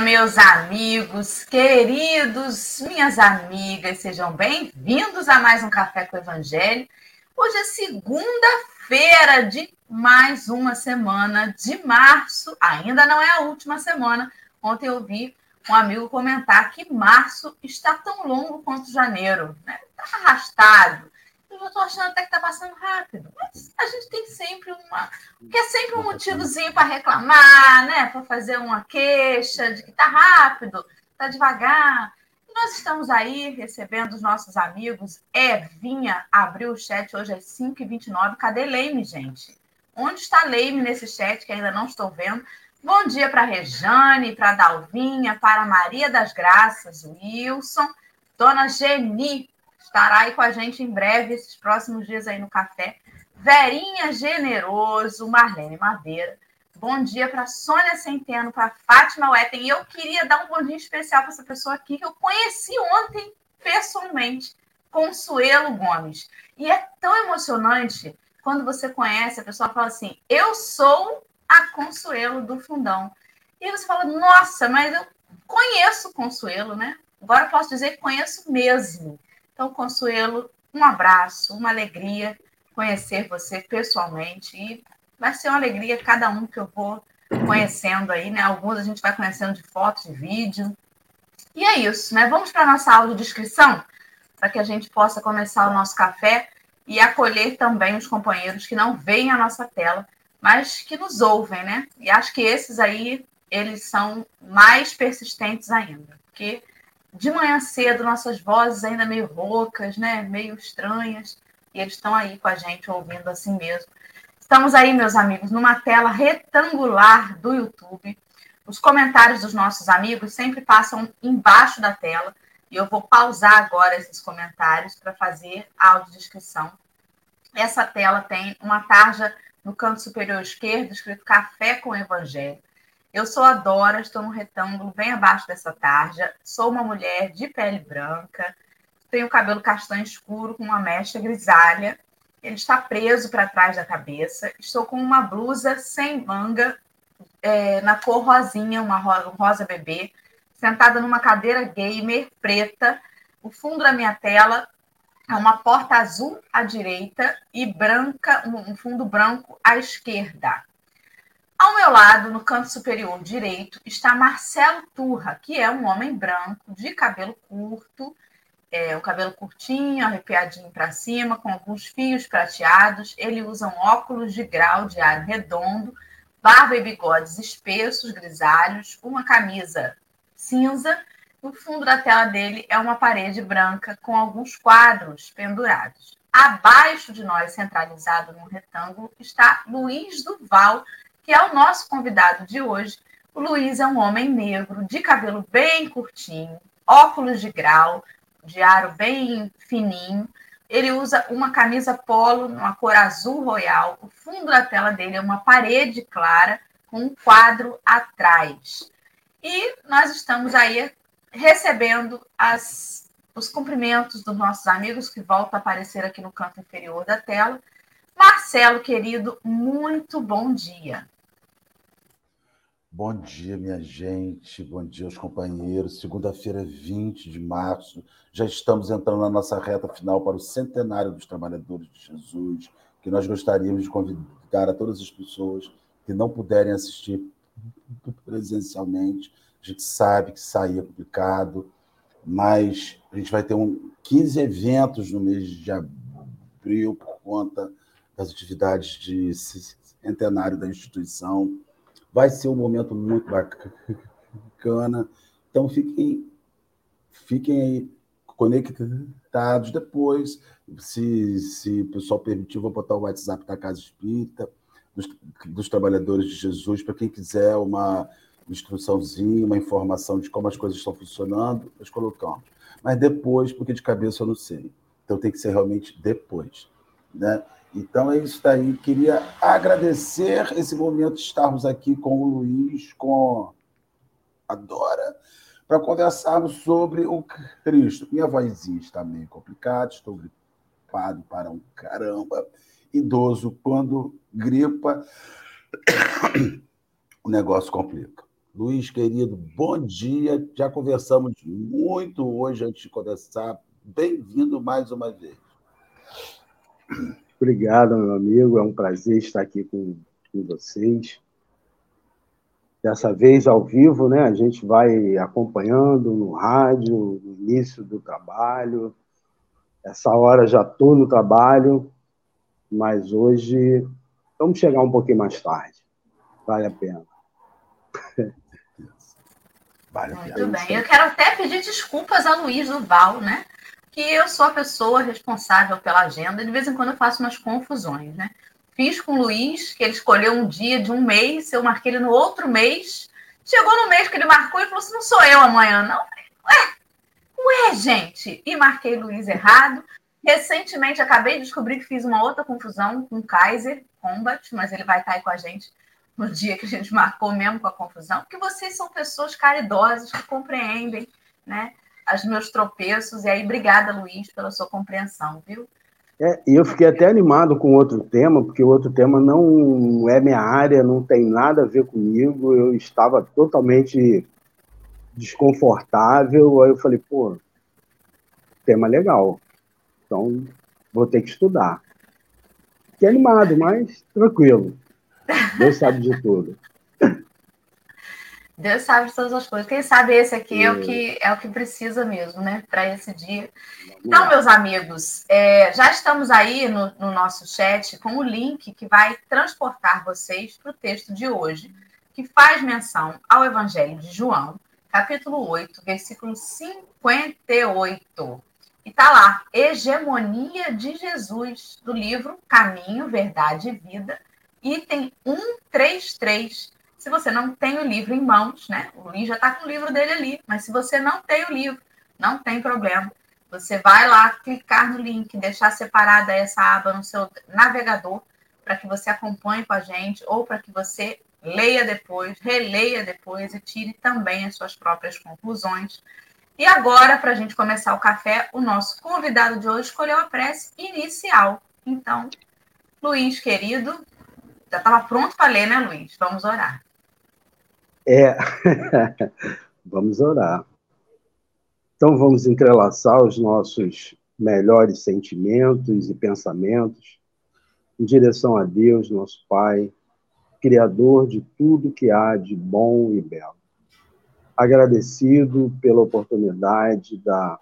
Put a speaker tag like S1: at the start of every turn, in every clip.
S1: meus amigos, queridos, minhas amigas, sejam bem-vindos a mais um Café com o Evangelho. Hoje é segunda-feira de mais uma semana de março, ainda não é a última semana. Ontem eu vi um amigo comentar que março está tão longo quanto janeiro, né? Está arrastado eu estou achando até que está passando rápido. Mas a gente tem sempre uma. que é sempre um motivozinho para reclamar, né? Para fazer uma queixa de que está rápido, está devagar. E nós estamos aí recebendo os nossos amigos. Evinha abriu o chat hoje às 5h29. Cadê Leime, gente? Onde está Leime nesse chat que ainda não estou vendo? Bom dia para Rejane, para Dalvinha, para Maria das Graças, Wilson, Dona Geni, estará aí com a gente em breve, esses próximos dias aí no café. Verinha Generoso, Marlene Madeira. Bom dia para Sônia Centeno, para Fátima Wetten. E eu queria dar um bom dia especial para essa pessoa aqui que eu conheci ontem pessoalmente, Consuelo Gomes. E é tão emocionante quando você conhece, a pessoa fala assim: Eu sou a Consuelo do Fundão. E você fala: Nossa, mas eu conheço Consuelo, né? Agora eu posso dizer que conheço mesmo. Então, Consuelo, um abraço, uma alegria conhecer você pessoalmente e vai ser uma alegria cada um que eu vou conhecendo aí, né? Alguns a gente vai conhecendo de foto, de vídeo. E é isso, né? Vamos para a nossa aula de descrição para que a gente possa começar o nosso café e acolher também os companheiros que não veem a nossa tela, mas que nos ouvem, né? E acho que esses aí, eles são mais persistentes ainda, porque de manhã cedo, nossas vozes ainda meio roucas, né? Meio estranhas. E eles estão aí com a gente ouvindo assim mesmo. Estamos aí, meus amigos, numa tela retangular do YouTube. Os comentários dos nossos amigos sempre passam embaixo da tela. E eu vou pausar agora esses comentários para fazer a audiodescrição. Essa tela tem uma tarja no canto superior esquerdo escrito Café com Evangelho. Eu sou a Dora, estou no retângulo bem abaixo dessa tarja. Sou uma mulher de pele branca, tenho cabelo castanho escuro com uma mecha grisalha. Ele está preso para trás da cabeça. Estou com uma blusa sem manga, é, na cor rosinha, uma rosa, rosa bebê, sentada numa cadeira gamer preta. O fundo da minha tela é uma porta azul à direita e branca, um fundo branco à esquerda. Ao meu lado, no canto superior direito, está Marcelo Turra, que é um homem branco, de cabelo curto, é, o cabelo curtinho, arrepiadinho para cima, com alguns fios prateados. Ele usa um óculos de grau de ar redondo, barba e bigodes espessos, grisalhos, uma camisa cinza. No fundo da tela dele é uma parede branca com alguns quadros pendurados. Abaixo de nós, centralizado num retângulo, está Luiz Duval, que é o nosso convidado de hoje. O Luiz é um homem negro, de cabelo bem curtinho, óculos de grau, de aro bem fininho. Ele usa uma camisa polo, uma cor azul royal. O fundo da tela dele é uma parede clara com um quadro atrás. E nós estamos aí recebendo as, os cumprimentos dos nossos amigos que voltam a aparecer aqui no canto inferior da tela. Marcelo, querido, muito bom dia.
S2: Bom dia, minha gente. Bom dia aos companheiros. Segunda-feira, 20 de março. Já estamos entrando na nossa reta final para o centenário dos trabalhadores de Jesus, que nós gostaríamos de convidar a todas as pessoas que não puderem assistir presencialmente. A gente sabe que sair é complicado, mas a gente vai ter um, 15 eventos no mês de abril por conta das atividades de centenário da instituição. Vai ser um momento muito bacana. Então fiquem, fiquem aí conectados depois. Se, se o pessoal permitir, vou botar o WhatsApp da Casa Espírita, dos, dos Trabalhadores de Jesus, para quem quiser uma instruçãozinha, uma informação de como as coisas estão funcionando, nós colocamos. Mas depois, porque de cabeça eu não sei. Então tem que ser realmente depois. Né? Então é isso daí. Queria agradecer esse momento de estarmos aqui com o Luiz, com a Dora, para conversarmos sobre o Cristo. Minha vozinha está meio complicada, estou gripado para um caramba. Idoso, quando gripa, o negócio complica. Luiz, querido, bom dia. Já conversamos muito hoje antes de começar. Bem-vindo mais uma vez.
S3: Obrigado, meu amigo. É um prazer estar aqui com, com vocês. Dessa vez ao vivo, né? A gente vai acompanhando no rádio, no início do trabalho. Essa hora já estou no trabalho, mas hoje vamos chegar um pouquinho mais tarde. Vale a pena.
S1: Vale Muito bem. Eu quero até pedir desculpas a Luiz Duval, né? Que eu sou a pessoa responsável pela agenda. De vez em quando eu faço umas confusões, né? Fiz com o Luiz, que ele escolheu um dia de um mês, eu marquei ele no outro mês. Chegou no mês que ele marcou e falou assim: não sou eu amanhã, não. Ué, ué, gente. E marquei Luiz errado. Recentemente acabei de descobrir que fiz uma outra confusão com o Kaiser Combat, mas ele vai estar aí com a gente no dia que a gente marcou mesmo com a confusão, porque vocês são pessoas caridosas que compreendem, né, os meus tropeços. E aí, obrigada, Luiz, pela sua compreensão, viu?
S3: É, e eu fiquei até animado com outro tema, porque o outro tema não é minha área, não tem nada a ver comigo. Eu estava totalmente desconfortável. Aí eu falei, pô, tema legal. Então, vou ter que estudar. Fiquei animado, mas tranquilo. Deus sabe de tudo.
S1: Deus sabe de todas as coisas. Quem sabe esse aqui é o que é o que precisa mesmo, né? Para esse dia. Então, meus amigos, é, já estamos aí no, no, nosso chat com o link que vai transportar vocês para o texto de hoje, que faz menção ao Evangelho de João, capítulo 8, versículo 58. E tá lá, hegemonia de Jesus, do livro Caminho, Verdade e Vida, item 133. Se você não tem o livro em mãos, né? O Luiz já está com o livro dele ali, mas se você não tem o livro, não tem problema. Você vai lá, clicar no link, deixar separada essa aba no seu navegador para que você acompanhe com a gente ou para que você leia depois, releia depois e tire também as suas próprias conclusões. E agora, para a gente começar o café, o nosso convidado de hoje escolheu a prece inicial. Então, Luiz, querido, já estava pronto para ler, né, Luiz? Vamos orar.
S3: É, vamos orar. Então vamos entrelaçar os nossos melhores sentimentos e pensamentos em direção a Deus, nosso Pai, Criador de tudo que há de bom e belo. Agradecido pela oportunidade da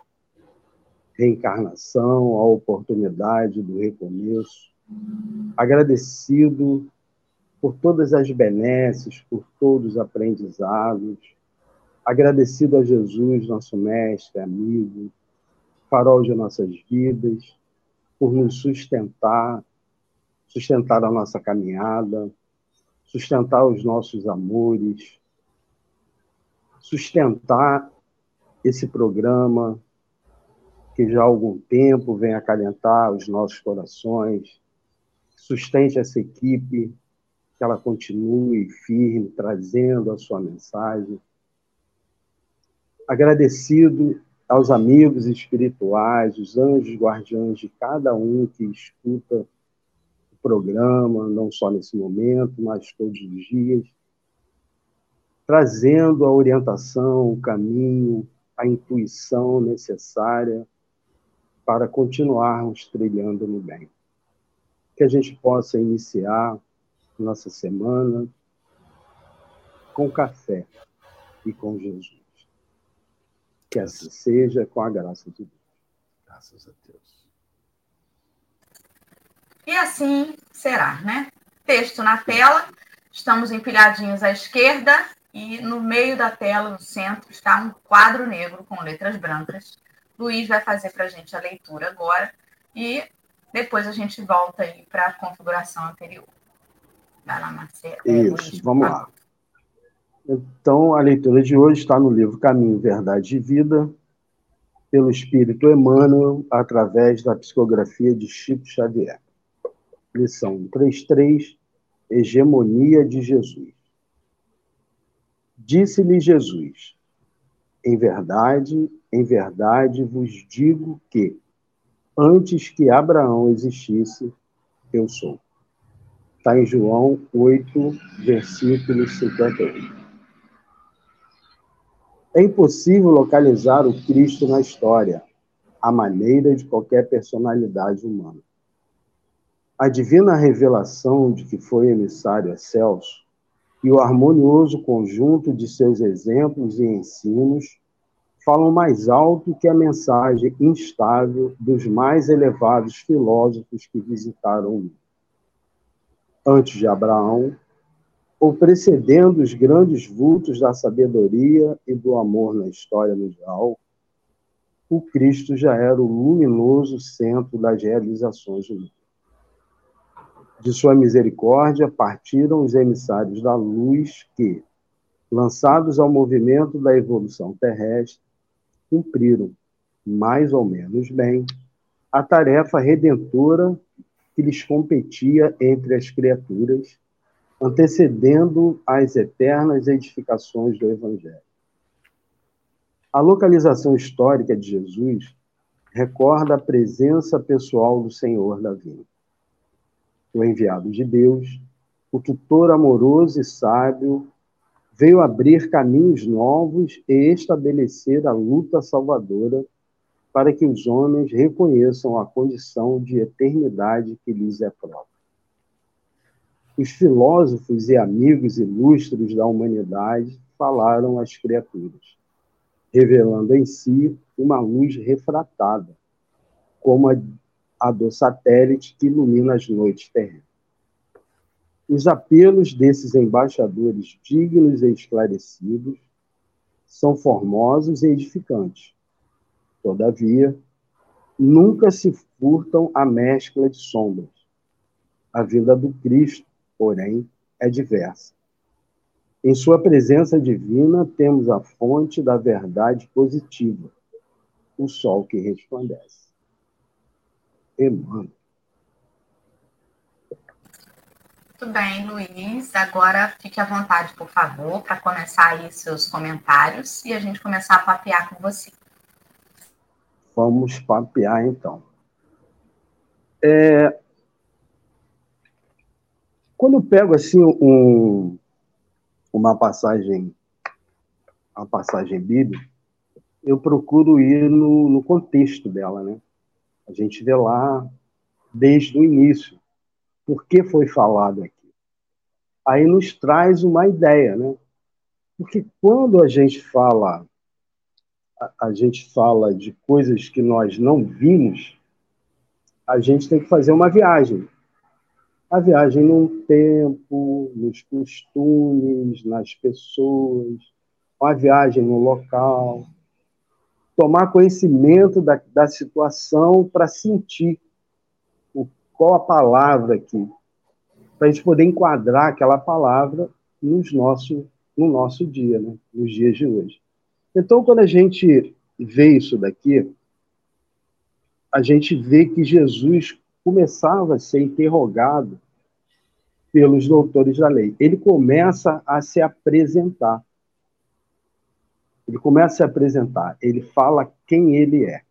S3: reencarnação, a oportunidade do recomeço. Agradecido por todas as benesses, por todos os aprendizados. Agradecido a Jesus, nosso mestre, amigo, farol de nossas vidas, por nos sustentar, sustentar a nossa caminhada, sustentar os nossos amores, sustentar esse programa que já há algum tempo vem acalentar os nossos corações, sustente essa equipe que ela continue firme, trazendo a sua mensagem. Agradecido aos amigos espirituais, os anjos guardiães de cada um que escuta o programa, não só nesse momento, mas todos os dias, trazendo a orientação, o caminho, a intuição necessária para continuarmos trilhando no bem. Que a gente possa iniciar nossa semana com café e com Jesus. Que assim seja com a graça de Deus.
S2: Graças a Deus.
S1: E assim será, né? Texto na tela, estamos empilhadinhos à esquerda e no meio da tela, no centro, está um quadro negro com letras brancas. Luiz vai fazer para a gente a leitura agora e depois a gente volta aí para a configuração anterior. Vai lá, Marcelo.
S3: Isso, vamos lá. Então, a leitura de hoje está no livro Caminho, Verdade e Vida, pelo Espírito Emmanuel, através da psicografia de Chico Xavier. Lição 33, Hegemonia de Jesus. Disse-lhe Jesus: Em verdade, em verdade vos digo que, antes que Abraão existisse, eu sou. Está em João 8, versículo 51. É impossível localizar o Cristo na história, à maneira de qualquer personalidade humana. A divina revelação de que foi emissário Celso e o harmonioso conjunto de seus exemplos e ensinos falam mais alto que a mensagem instável dos mais elevados filósofos que visitaram o mundo. Antes de Abraão, ou precedendo os grandes vultos da sabedoria e do amor na história mundial, o Cristo já era o luminoso centro das realizações humanas. De sua misericórdia partiram os emissários da luz que, lançados ao movimento da evolução terrestre, cumpriram, mais ou menos bem, a tarefa redentora que lhes competia entre as criaturas, antecedendo as eternas edificações do Evangelho. A localização histórica de Jesus recorda a presença pessoal do Senhor da vida. O enviado de Deus, o tutor amoroso e sábio, veio abrir caminhos novos e estabelecer a luta salvadora para que os homens reconheçam a condição de eternidade que lhes é própria. Os filósofos e amigos ilustres da humanidade falaram às criaturas, revelando em si uma luz refratada, como a, a do satélite que ilumina as noites terrenas. Os apelos desses embaixadores dignos e esclarecidos são formosos e edificantes. Todavia, nunca se furtam a mescla de sombras. A vinda do Cristo, porém, é diversa. Em sua presença divina, temos a fonte da verdade positiva, o sol que resplandece. Emmanuel.
S1: Muito bem, Luiz. Agora fique à vontade, por favor, para começar aí seus comentários e a gente começar a papear com você.
S3: Vamos papear então. É... Quando eu pego assim um, uma passagem, uma passagem bíblica, eu procuro ir no, no contexto dela, né? A gente vê lá desde o início por que foi falado aqui. Aí nos traz uma ideia, né? Porque quando a gente fala a, gente fala de coisas que nós não vimos, a gente tem que fazer uma viagem. A viagem no tempo, nos costumes, nas pessoas, uma viagem no local, tomar conhecimento da, da situação para sentir qual a palavra aqui, para a gente poder enquadrar aquela palavra nos nosso, no nosso dia, né? nos dias de hoje. Então, quando a gente vê isso daqui, a gente vê que Jesus começava a ser interrogado pelos doutores da lei. Ele começa a se apresentar. Ele começa a se apresentar. Ele fala quem ele é.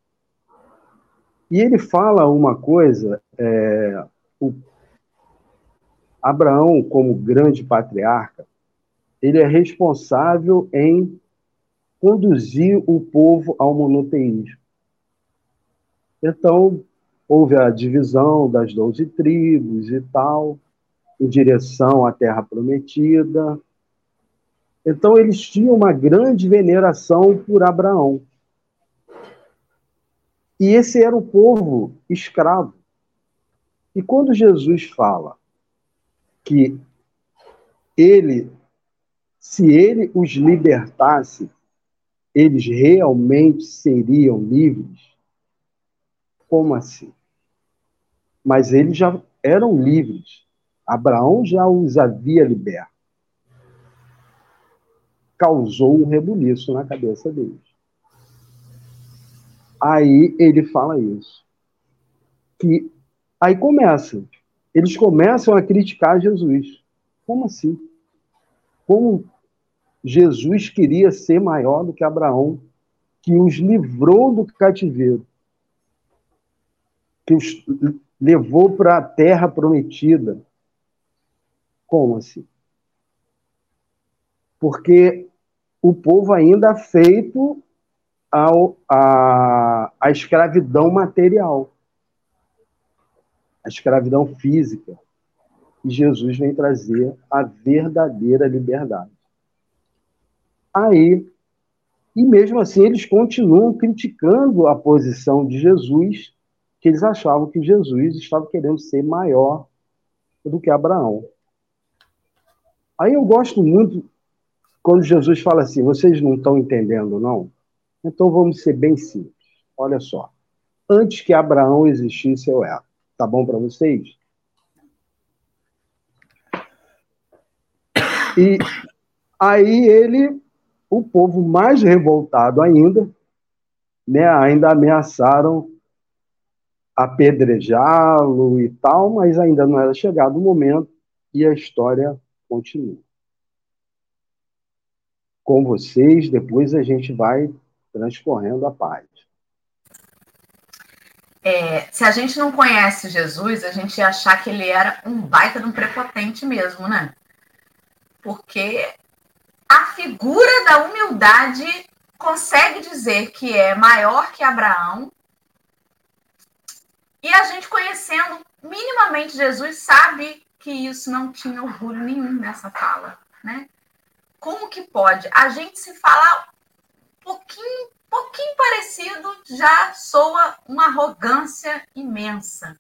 S3: E ele fala uma coisa, é, o Abraão, como grande patriarca, ele é responsável em conduzir o povo ao monoteísmo. Então, houve a divisão das doze tribos e tal, em direção à Terra Prometida. Então, eles tinham uma grande veneração por Abraão. E esse era o povo escravo. E quando Jesus fala que ele, se ele os libertasse, eles realmente seriam livres? Como assim? Mas eles já eram livres. Abraão já os havia liberto. Causou um rebuliço na cabeça deles. Aí ele fala isso. Que aí começa. Eles começam a criticar Jesus. Como assim? Como Jesus queria ser maior do que Abraão, que os livrou do cativeiro, que os levou para a terra prometida. Como assim? Porque o povo ainda feito ao, a, a escravidão material, a escravidão física. E Jesus vem trazer a verdadeira liberdade. Aí, e mesmo assim, eles continuam criticando a posição de Jesus, que eles achavam que Jesus estava querendo ser maior do que Abraão. Aí eu gosto muito quando Jesus fala assim: vocês não estão entendendo, não? Então vamos ser bem simples. Olha só. Antes que Abraão existisse, eu era. Tá bom para vocês? E aí ele, o povo mais revoltado ainda, né, ainda ameaçaram apedrejá-lo e tal, mas ainda não era chegado o momento e a história continua. Com vocês, depois a gente vai transcorrendo a paz.
S1: É, se a gente não conhece Jesus, a gente ia achar que ele era um baita de um prepotente mesmo, né? Porque a figura da humildade consegue dizer que é maior que Abraão. E a gente conhecendo minimamente Jesus sabe que isso não tinha orgulho nenhum nessa fala, né? Como que pode? A gente se falar pouquinho, pouquinho parecido já soa uma arrogância imensa.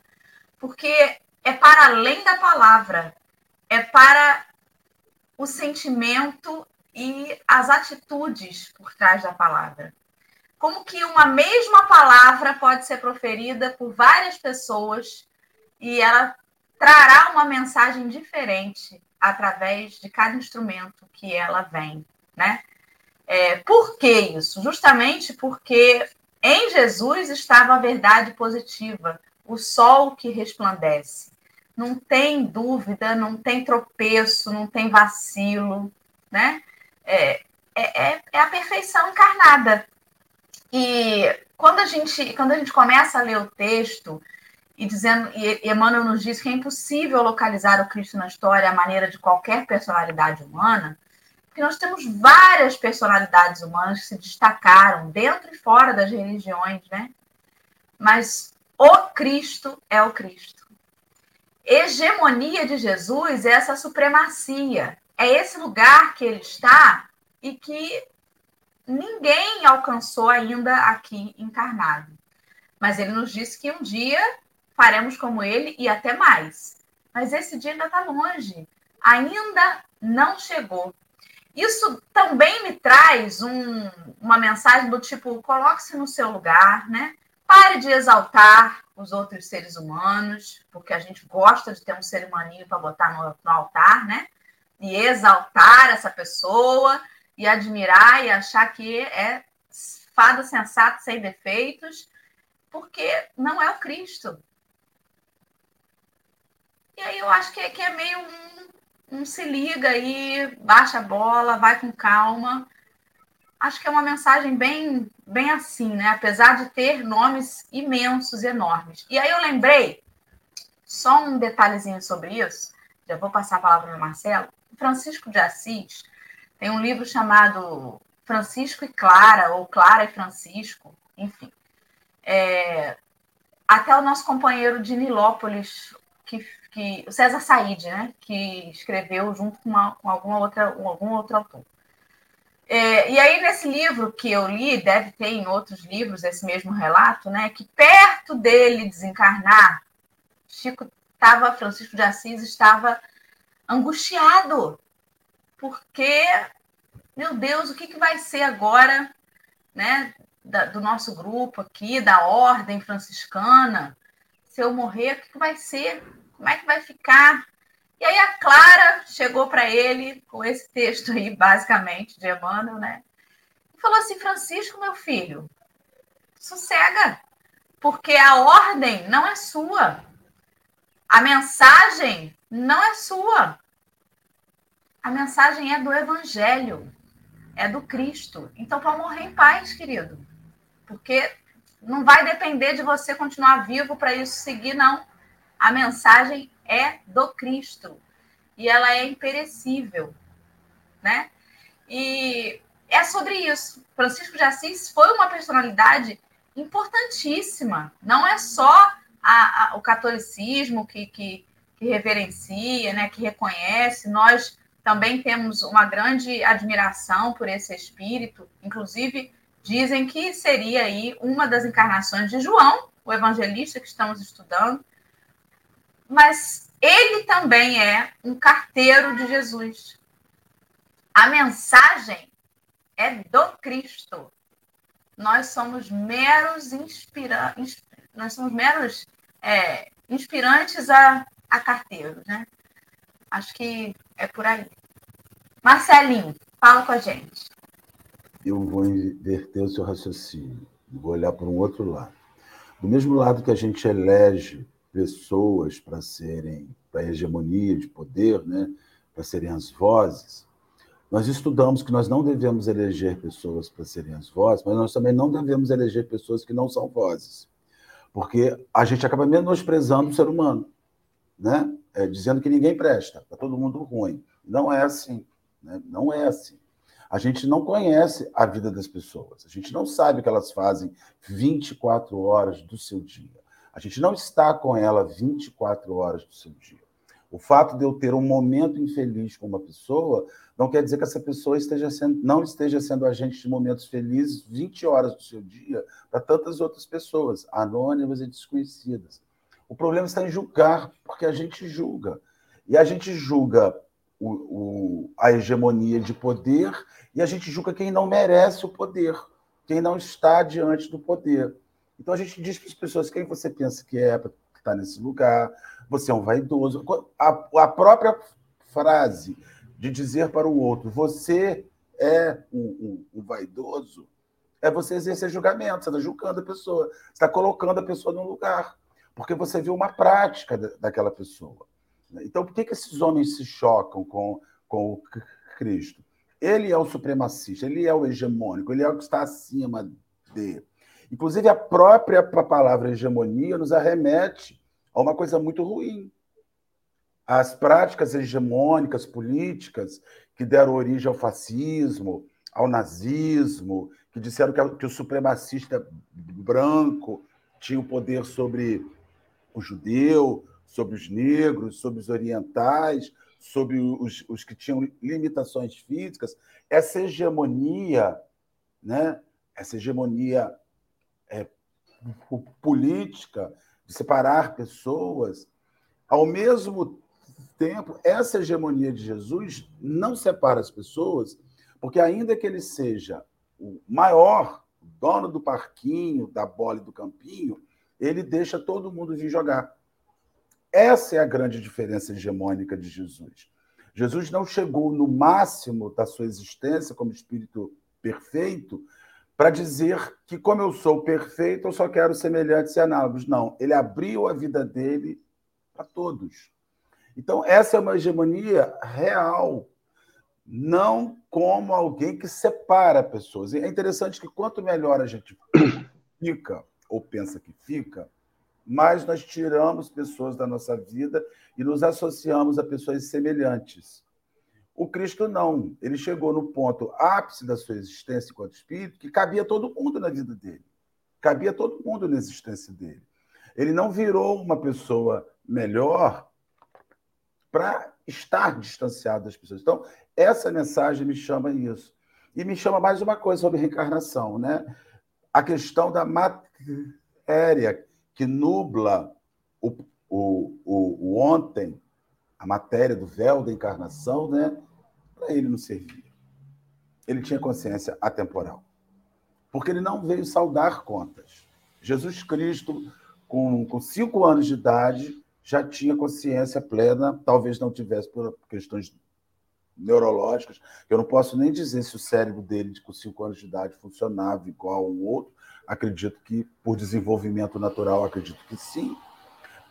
S1: Porque é para além da palavra, é para o sentimento e as atitudes por trás da palavra. Como que uma mesma palavra pode ser proferida por várias pessoas e ela trará uma mensagem diferente através de cada instrumento que ela vem, né? É, por que isso? Justamente porque em Jesus estava a verdade positiva, o sol que resplandece. Não tem dúvida, não tem tropeço, não tem vacilo, né? É, é, é, é a perfeição encarnada. E quando a gente, quando a gente começa a ler o texto e dizendo, e Emmanuel nos diz que é impossível localizar o Cristo na história à maneira de qualquer personalidade humana, porque nós temos várias personalidades humanas que se destacaram dentro e fora das religiões, né? Mas o Cristo é o Cristo. Hegemonia de Jesus é essa supremacia, é esse lugar que ele está e que ninguém alcançou ainda aqui encarnado. Mas ele nos disse que um dia faremos como ele e até mais. Mas esse dia ainda está longe, ainda não chegou. Isso também me traz um, uma mensagem do tipo: coloque-se no seu lugar, né? Pare de exaltar os outros seres humanos, porque a gente gosta de ter um ser humaninho para botar no, no altar, né? E exaltar essa pessoa e admirar e achar que é fada sensata sem defeitos, porque não é o Cristo. E aí eu acho que, é, que é meio um, um se liga aí, baixa a bola, vai com calma. Acho que é uma mensagem bem, bem assim, né? Apesar de ter nomes imensos, enormes. E aí eu lembrei, só um detalhezinho sobre isso, já vou passar a palavra para o Marcelo. Francisco de Assis tem um livro chamado Francisco e Clara, ou Clara e Francisco, enfim. É, até o nosso companheiro de Nilópolis, que que o César Said, né, que escreveu junto com, uma, com alguma outra, algum outro autor. É, e aí, nesse livro que eu li, deve ter em outros livros esse mesmo relato, né? Que perto dele desencarnar, Chico estava, Francisco de Assis estava angustiado, porque, meu Deus, o que, que vai ser agora, né? Da, do nosso grupo aqui, da ordem franciscana, se eu morrer, o que, que vai ser? Como é que vai ficar? E aí a Clara chegou para ele com esse texto aí, basicamente, de Emmanuel, né? E falou assim: Francisco, meu filho, sossega, porque a ordem não é sua. A mensagem não é sua. A mensagem é do Evangelho, é do Cristo. Então, para morrer em paz, querido. Porque não vai depender de você continuar vivo para isso seguir, não. A mensagem é do Cristo e ela é imperecível, né? E é sobre isso. Francisco de Assis foi uma personalidade importantíssima. Não é só a, a, o catolicismo que, que, que reverencia, né, que reconhece. Nós também temos uma grande admiração por esse espírito. Inclusive, dizem que seria aí uma das encarnações de João, o evangelista que estamos estudando. Mas ele também é um carteiro de Jesus. A mensagem é do Cristo. Nós somos meros inspira... nós somos meros é, inspirantes a, a carteiros, né? Acho que é por aí. Marcelinho, fala com a gente.
S2: Eu vou inverter o seu raciocínio. Vou olhar para um outro lado. Do mesmo lado que a gente elege pessoas para serem para a hegemonia de poder, né, para serem as vozes, nós estudamos que nós não devemos eleger pessoas para serem as vozes, mas nós também não devemos eleger pessoas que não são vozes, porque a gente acaba menosprezando o ser humano, né? É, dizendo que ninguém presta, está todo mundo ruim. Não é assim, né? não é assim. A gente não conhece a vida das pessoas, a gente não sabe o que elas fazem 24 horas do seu dia. A gente não está com ela 24 horas do seu dia. O fato de eu ter um momento infeliz com uma pessoa não quer dizer que essa pessoa esteja sendo, não esteja sendo agente de momentos felizes 20 horas do seu dia para tantas outras pessoas, anônimas e desconhecidas. O problema está em julgar, porque a gente julga. E a gente julga o, o, a hegemonia de poder e a gente julga quem não merece o poder, quem não está diante do poder. Então a gente diz para as pessoas quem você pensa que é para estar nesse lugar, você é um vaidoso. A, a, própria frase de dizer para o outro, você é um, um, um vaidoso, é você exercer julgamento, você está julgando a pessoa, você está colocando a pessoa num lugar, porque você viu uma prática daquela pessoa. Então, por que, que esses homens se chocam com, com o Cristo? Ele é o supremacista, ele é o hegemônico, ele é o que está acima de. Inclusive, a própria palavra hegemonia nos arremete a uma coisa muito ruim. As práticas hegemônicas políticas que deram origem ao fascismo, ao nazismo, que disseram que, que o supremacista branco tinha o poder sobre o judeu, sobre os negros, sobre os orientais, sobre os, os que tinham limitações físicas. Essa hegemonia, né? essa hegemonia é, política, de separar pessoas, ao mesmo tempo, essa hegemonia de Jesus não separa as pessoas, porque ainda que ele seja o maior, dono do parquinho, da bola e do campinho, ele deixa todo mundo vir jogar. Essa é a grande diferença hegemônica de Jesus. Jesus não chegou no máximo da sua existência como espírito perfeito para dizer que, como eu sou perfeito, eu só quero semelhantes e análogos. Não, ele abriu a vida dele para todos. Então, essa é uma hegemonia real, não como alguém que separa pessoas. E é interessante que quanto melhor a gente fica, ou pensa que fica, mais nós tiramos pessoas da nossa vida e nos associamos a pessoas semelhantes. O Cristo não. Ele chegou no ponto ápice da sua existência enquanto espírito, que cabia todo mundo na vida dele. Cabia todo mundo na existência dele. Ele não virou uma pessoa melhor para estar distanciado das pessoas. Então, essa mensagem me chama isso. E me chama mais uma coisa sobre reencarnação, né? A questão da matéria que nubla o, o, o, o ontem, a matéria do véu da encarnação, né? Para ele não servia. Ele tinha consciência atemporal. Porque ele não veio saudar contas. Jesus Cristo, com, com cinco anos de idade, já tinha consciência plena, talvez não tivesse por questões neurológicas. Eu não posso nem dizer se o cérebro dele, com cinco anos de idade, funcionava igual ao outro. Acredito que, por desenvolvimento natural, acredito que sim.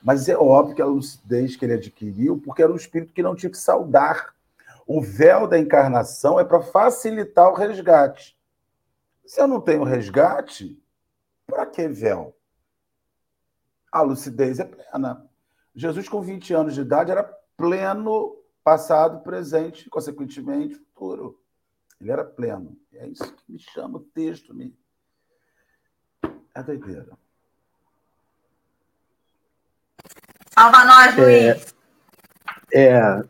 S2: Mas é óbvio que a lucidez que ele adquiriu, porque era um espírito que não tinha que saudar o véu da encarnação é para facilitar o resgate. Se eu não tenho resgate, para que véu? A lucidez é plena. Jesus, com 20 anos de idade, era pleno passado, presente, consequentemente, futuro. Ele era pleno. É isso que me chama o texto. Me... É doideira.
S1: Salva nós, Luiz.
S3: É, é,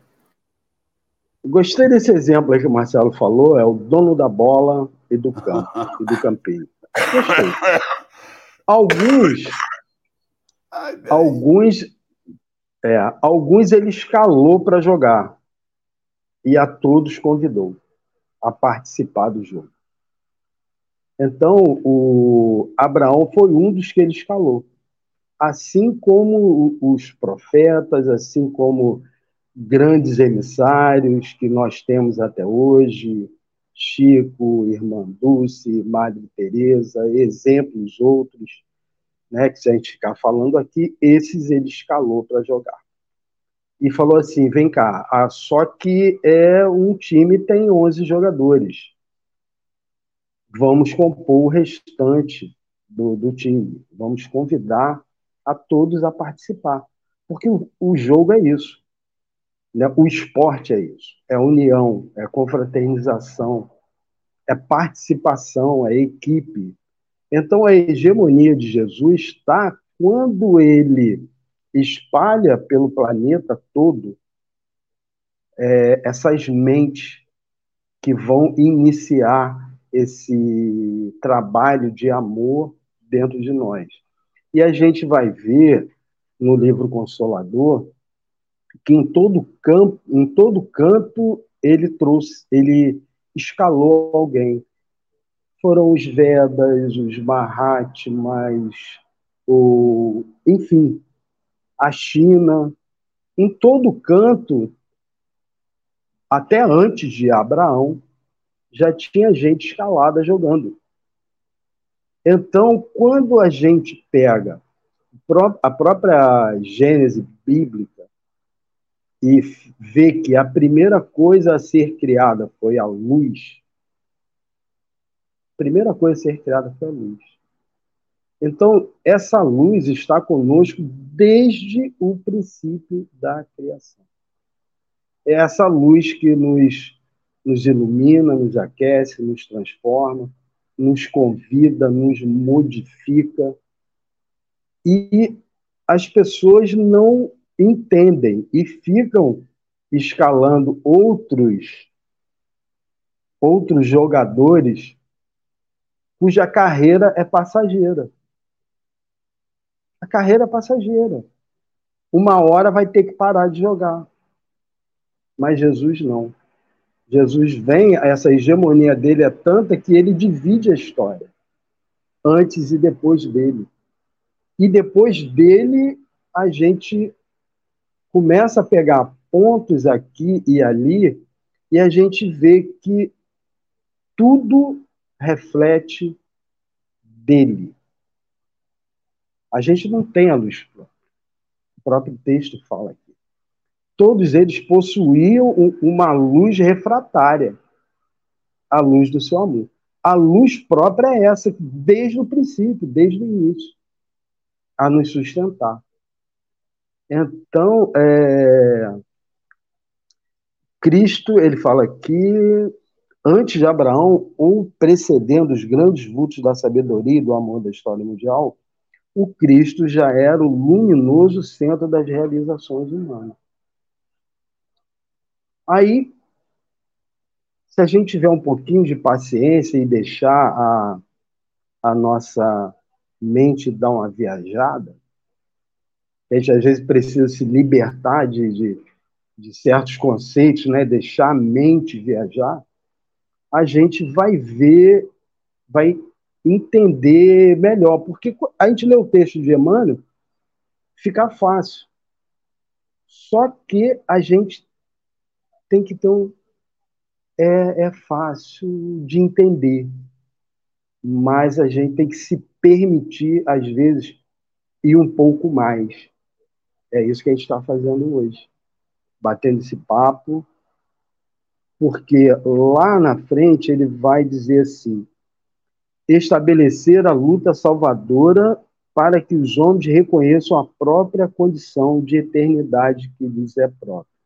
S3: gostei desse exemplo aí que o Marcelo falou, é o dono da bola e do campo, e do campinho. Gostei. Alguns, Ai, alguns, é, alguns ele escalou para jogar e a todos convidou a participar do jogo. Então, o Abraão foi um dos que ele escalou. Assim como os profetas, assim como grandes emissários que nós temos até hoje, Chico, Irmã Dulce, Madre Teresa, exemplos outros, né, que se a gente ficar falando aqui, esses ele escalou para jogar. E falou assim, vem cá, ah, só que é um time tem 11 jogadores. Vamos compor o restante do, do time. Vamos convidar a todos a participar. Porque o, o jogo é isso. Né? O esporte é isso: é união, é confraternização, é participação, é equipe. Então a hegemonia de Jesus está quando ele espalha pelo planeta todo é, essas mentes que vão iniciar esse trabalho de amor dentro de nós. E a gente vai ver no livro Consolador que em todo campo, em todo canto ele trouxe, ele escalou alguém. Foram os Vedas, os Mahatmas, o, enfim, a China, em todo canto, até antes de Abraão, já tinha gente escalada jogando. Então, quando a gente pega a própria Gênese bíblica, e vê que a primeira coisa a ser criada foi a luz, a primeira coisa a ser criada foi a luz. Então, essa luz está conosco desde o princípio da criação. É essa luz que nos, nos ilumina, nos aquece, nos transforma, nos convida, nos modifica. E as pessoas não entendem e ficam escalando outros outros jogadores cuja carreira é passageira. A carreira é passageira. Uma hora vai ter que parar de jogar. Mas Jesus não. Jesus vem, essa hegemonia dele é tanta que ele divide a história, antes e depois dele. E depois dele, a gente começa a pegar pontos aqui e ali e a gente vê que tudo reflete dele. A gente não tem a luz própria. O próprio texto fala aqui. Todos eles possuíam uma luz refratária, a luz do seu amor. A luz própria é essa, desde o princípio, desde o início, a nos sustentar. Então, é, Cristo, ele fala aqui, antes de Abraão, ou precedendo os grandes vultos da sabedoria e do amor da história mundial, o Cristo já era o luminoso centro das realizações humanas. Aí, se a gente tiver um pouquinho de paciência e deixar a, a nossa mente dar uma viajada, a gente às vezes precisa se libertar de, de, de certos conceitos, né? deixar a mente viajar, a gente vai ver, vai entender melhor. Porque a gente lê o texto de Emmanuel, fica fácil. Só que a gente tem que ter um. É, é fácil de entender, mas a gente tem que se permitir, às vezes, ir um pouco mais. É isso que a gente está fazendo hoje, batendo esse papo, porque lá na frente ele vai dizer assim: estabelecer a luta salvadora para que os homens reconheçam a própria condição de eternidade que lhes é própria.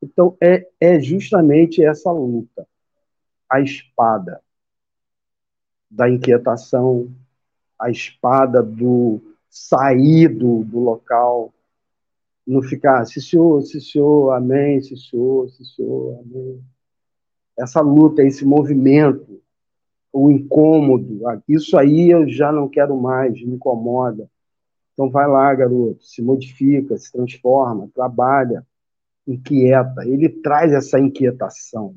S3: Então, é, é justamente essa luta. a espada da inquietação, a espada do sair do, do local, não ficar, se senhor, se senhor, amém, se senhor, se senhor, amém. Essa luta, esse movimento, o incômodo, isso aí eu já não quero mais, me incomoda. Então vai lá, garoto, se modifica, se transforma, trabalha, inquieta. Ele traz essa inquietação.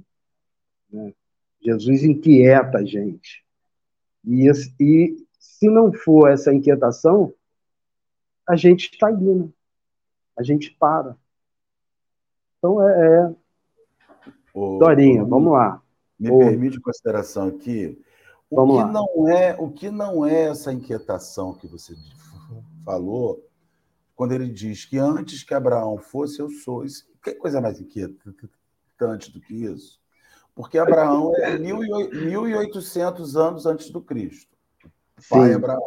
S3: Né? Jesus inquieta a gente. E, e se não for essa inquietação, a gente estagna, a gente para. Então é. é...
S2: Ô,
S3: Dorinha, ô, vamos lá.
S2: Me ô. permite consideração aqui. O
S3: vamos
S2: que
S3: lá.
S2: não é o que não é essa inquietação que você falou quando ele diz que antes que Abraão fosse eu sou. Isso, que coisa mais inquietante do que isso? Porque Abraão é 1.800 anos antes do Cristo. Pai
S3: Sim.
S2: Abraão.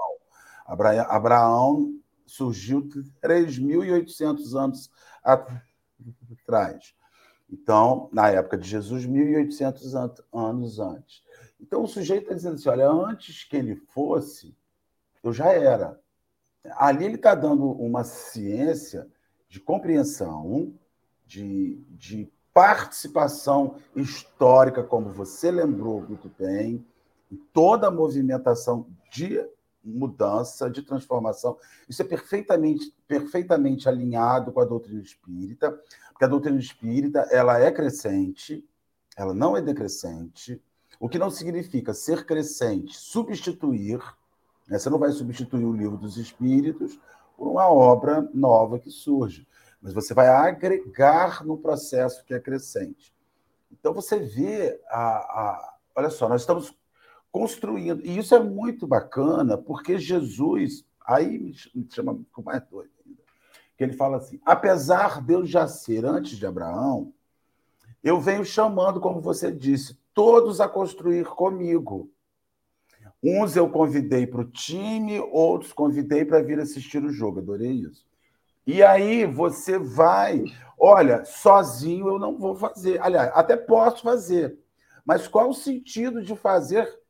S2: Abra- Abraão surgiu 3.800 anos atrás. Então, na época de Jesus, 1.800 an- anos antes. Então, o sujeito está dizendo assim: olha, antes que ele fosse, eu já era. Ali ele está dando uma ciência de compreensão, de, de participação histórica, como você lembrou muito bem, em toda a movimentação de mudança, de transformação. Isso é perfeitamente, perfeitamente alinhado com a doutrina espírita, porque a doutrina espírita ela é crescente, ela não é decrescente, o que não significa ser crescente, substituir. Né? Você não vai substituir o livro dos espíritos por uma obra nova que surge, mas você vai agregar no processo que é crescente. Então você vê a, a olha só, nós estamos construindo. E isso é muito bacana, porque Jesus, aí me chama com mais doido ainda, que ele fala assim: apesar de eu já ser antes de Abraão, eu venho chamando, como você disse, todos a construir comigo. Uns eu convidei para o time, outros convidei para vir assistir o jogo. Adorei isso. E aí você vai, olha, sozinho eu não vou fazer. Aliás, até posso fazer. Mas qual o sentido de fazer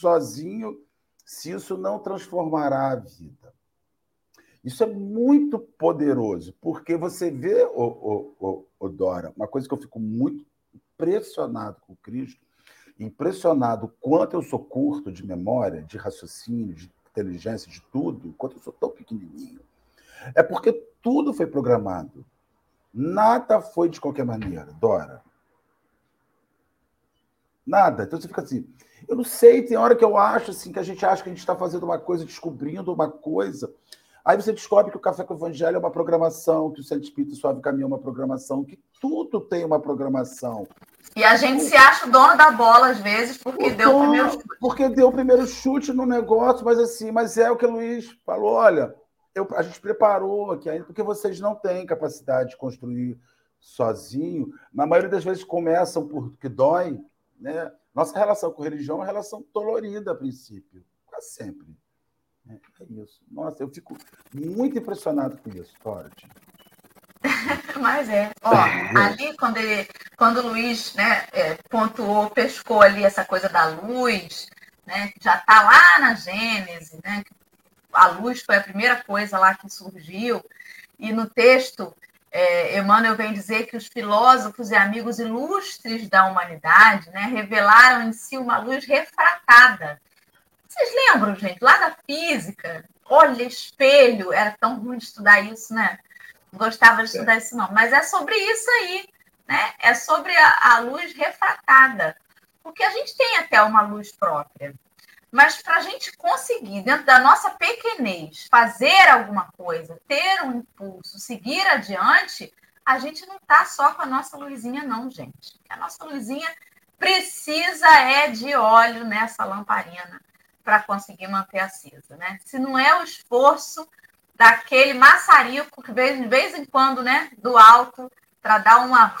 S2: sozinho se isso não transformará a vida? Isso é muito poderoso, porque você vê, o, o, o, o Dora, uma coisa que eu fico muito impressionado com Cristo, impressionado quanto eu sou curto de memória, de raciocínio, de inteligência, de tudo, quanto eu sou tão pequenininho. É porque tudo foi programado. Nada foi de qualquer maneira, Dora. Nada. Então você fica assim, eu não sei, tem hora que eu acho assim, que a gente acha que a gente está fazendo uma coisa, descobrindo uma coisa. Aí você descobre que o Café com o Evangelho é uma programação, que o Santo Espírito Suave Caminho é uma programação, que tudo tem uma programação.
S1: E a gente se acha o dono da bola, às vezes, porque
S2: O
S1: deu o
S2: dono-
S1: primeiro chute.
S2: Porque deu o primeiro chute no negócio, mas assim, mas é o que o Luiz falou, olha, eu- a gente preparou aqui ainda, porque vocês não têm capacidade de construir sozinho. Na maioria das vezes começam porque dói, né? Nossa relação com religião é uma relação dolorida a princípio, quase sempre. É, é isso. Nossa, eu fico muito impressionado com isso, Dorothy.
S1: Mas é. Ó, ali quando, ele, quando o Luiz né, é, pontuou, pescou ali essa coisa da luz, né, que já está lá na Gênese, né? A luz foi a primeira coisa lá que surgiu. E no texto, é, Emmanuel vem dizer que os filósofos e amigos ilustres da humanidade né, revelaram em si uma luz refratada. Vocês lembram, gente, lá da física? Olha, espelho, era tão ruim de estudar isso, né? Não gostava de estudar isso, não. Mas é sobre isso aí, né? É sobre a, a luz refratada. Porque a gente tem até uma luz própria. Mas para a gente conseguir, dentro da nossa pequenez, fazer alguma coisa, ter um impulso, seguir adiante, a gente não está só com a nossa luzinha, não, gente. A nossa luzinha precisa é de óleo nessa lamparina para conseguir manter acesa, né? Se não é o esforço daquele maçarico que de vez em quando, né, do alto, para dar uma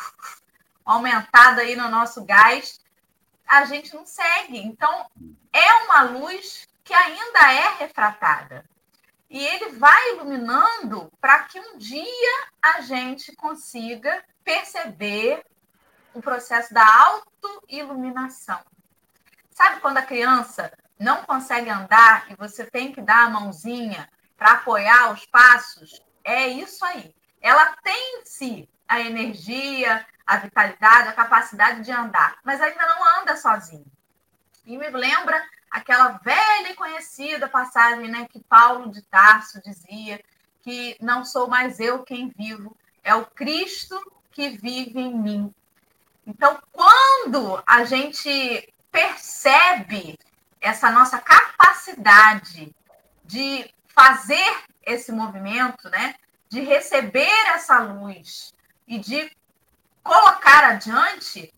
S1: aumentada aí no nosso gás, a gente não segue. Então, é uma luz que ainda é refratada. E ele vai iluminando para que um dia a gente consiga perceber o processo da autoiluminação. Sabe quando a criança não consegue andar e você tem que dar a mãozinha para apoiar os passos? É isso aí. Ela tem em si a energia, a vitalidade, a capacidade de andar, mas ainda não anda sozinha. E me lembra aquela velha e conhecida passagem né, que Paulo de Tarso dizia que não sou mais eu quem vivo, é o Cristo que vive em mim. Então, quando a gente percebe essa nossa capacidade de fazer esse movimento, né, de receber essa luz e de colocar adiante,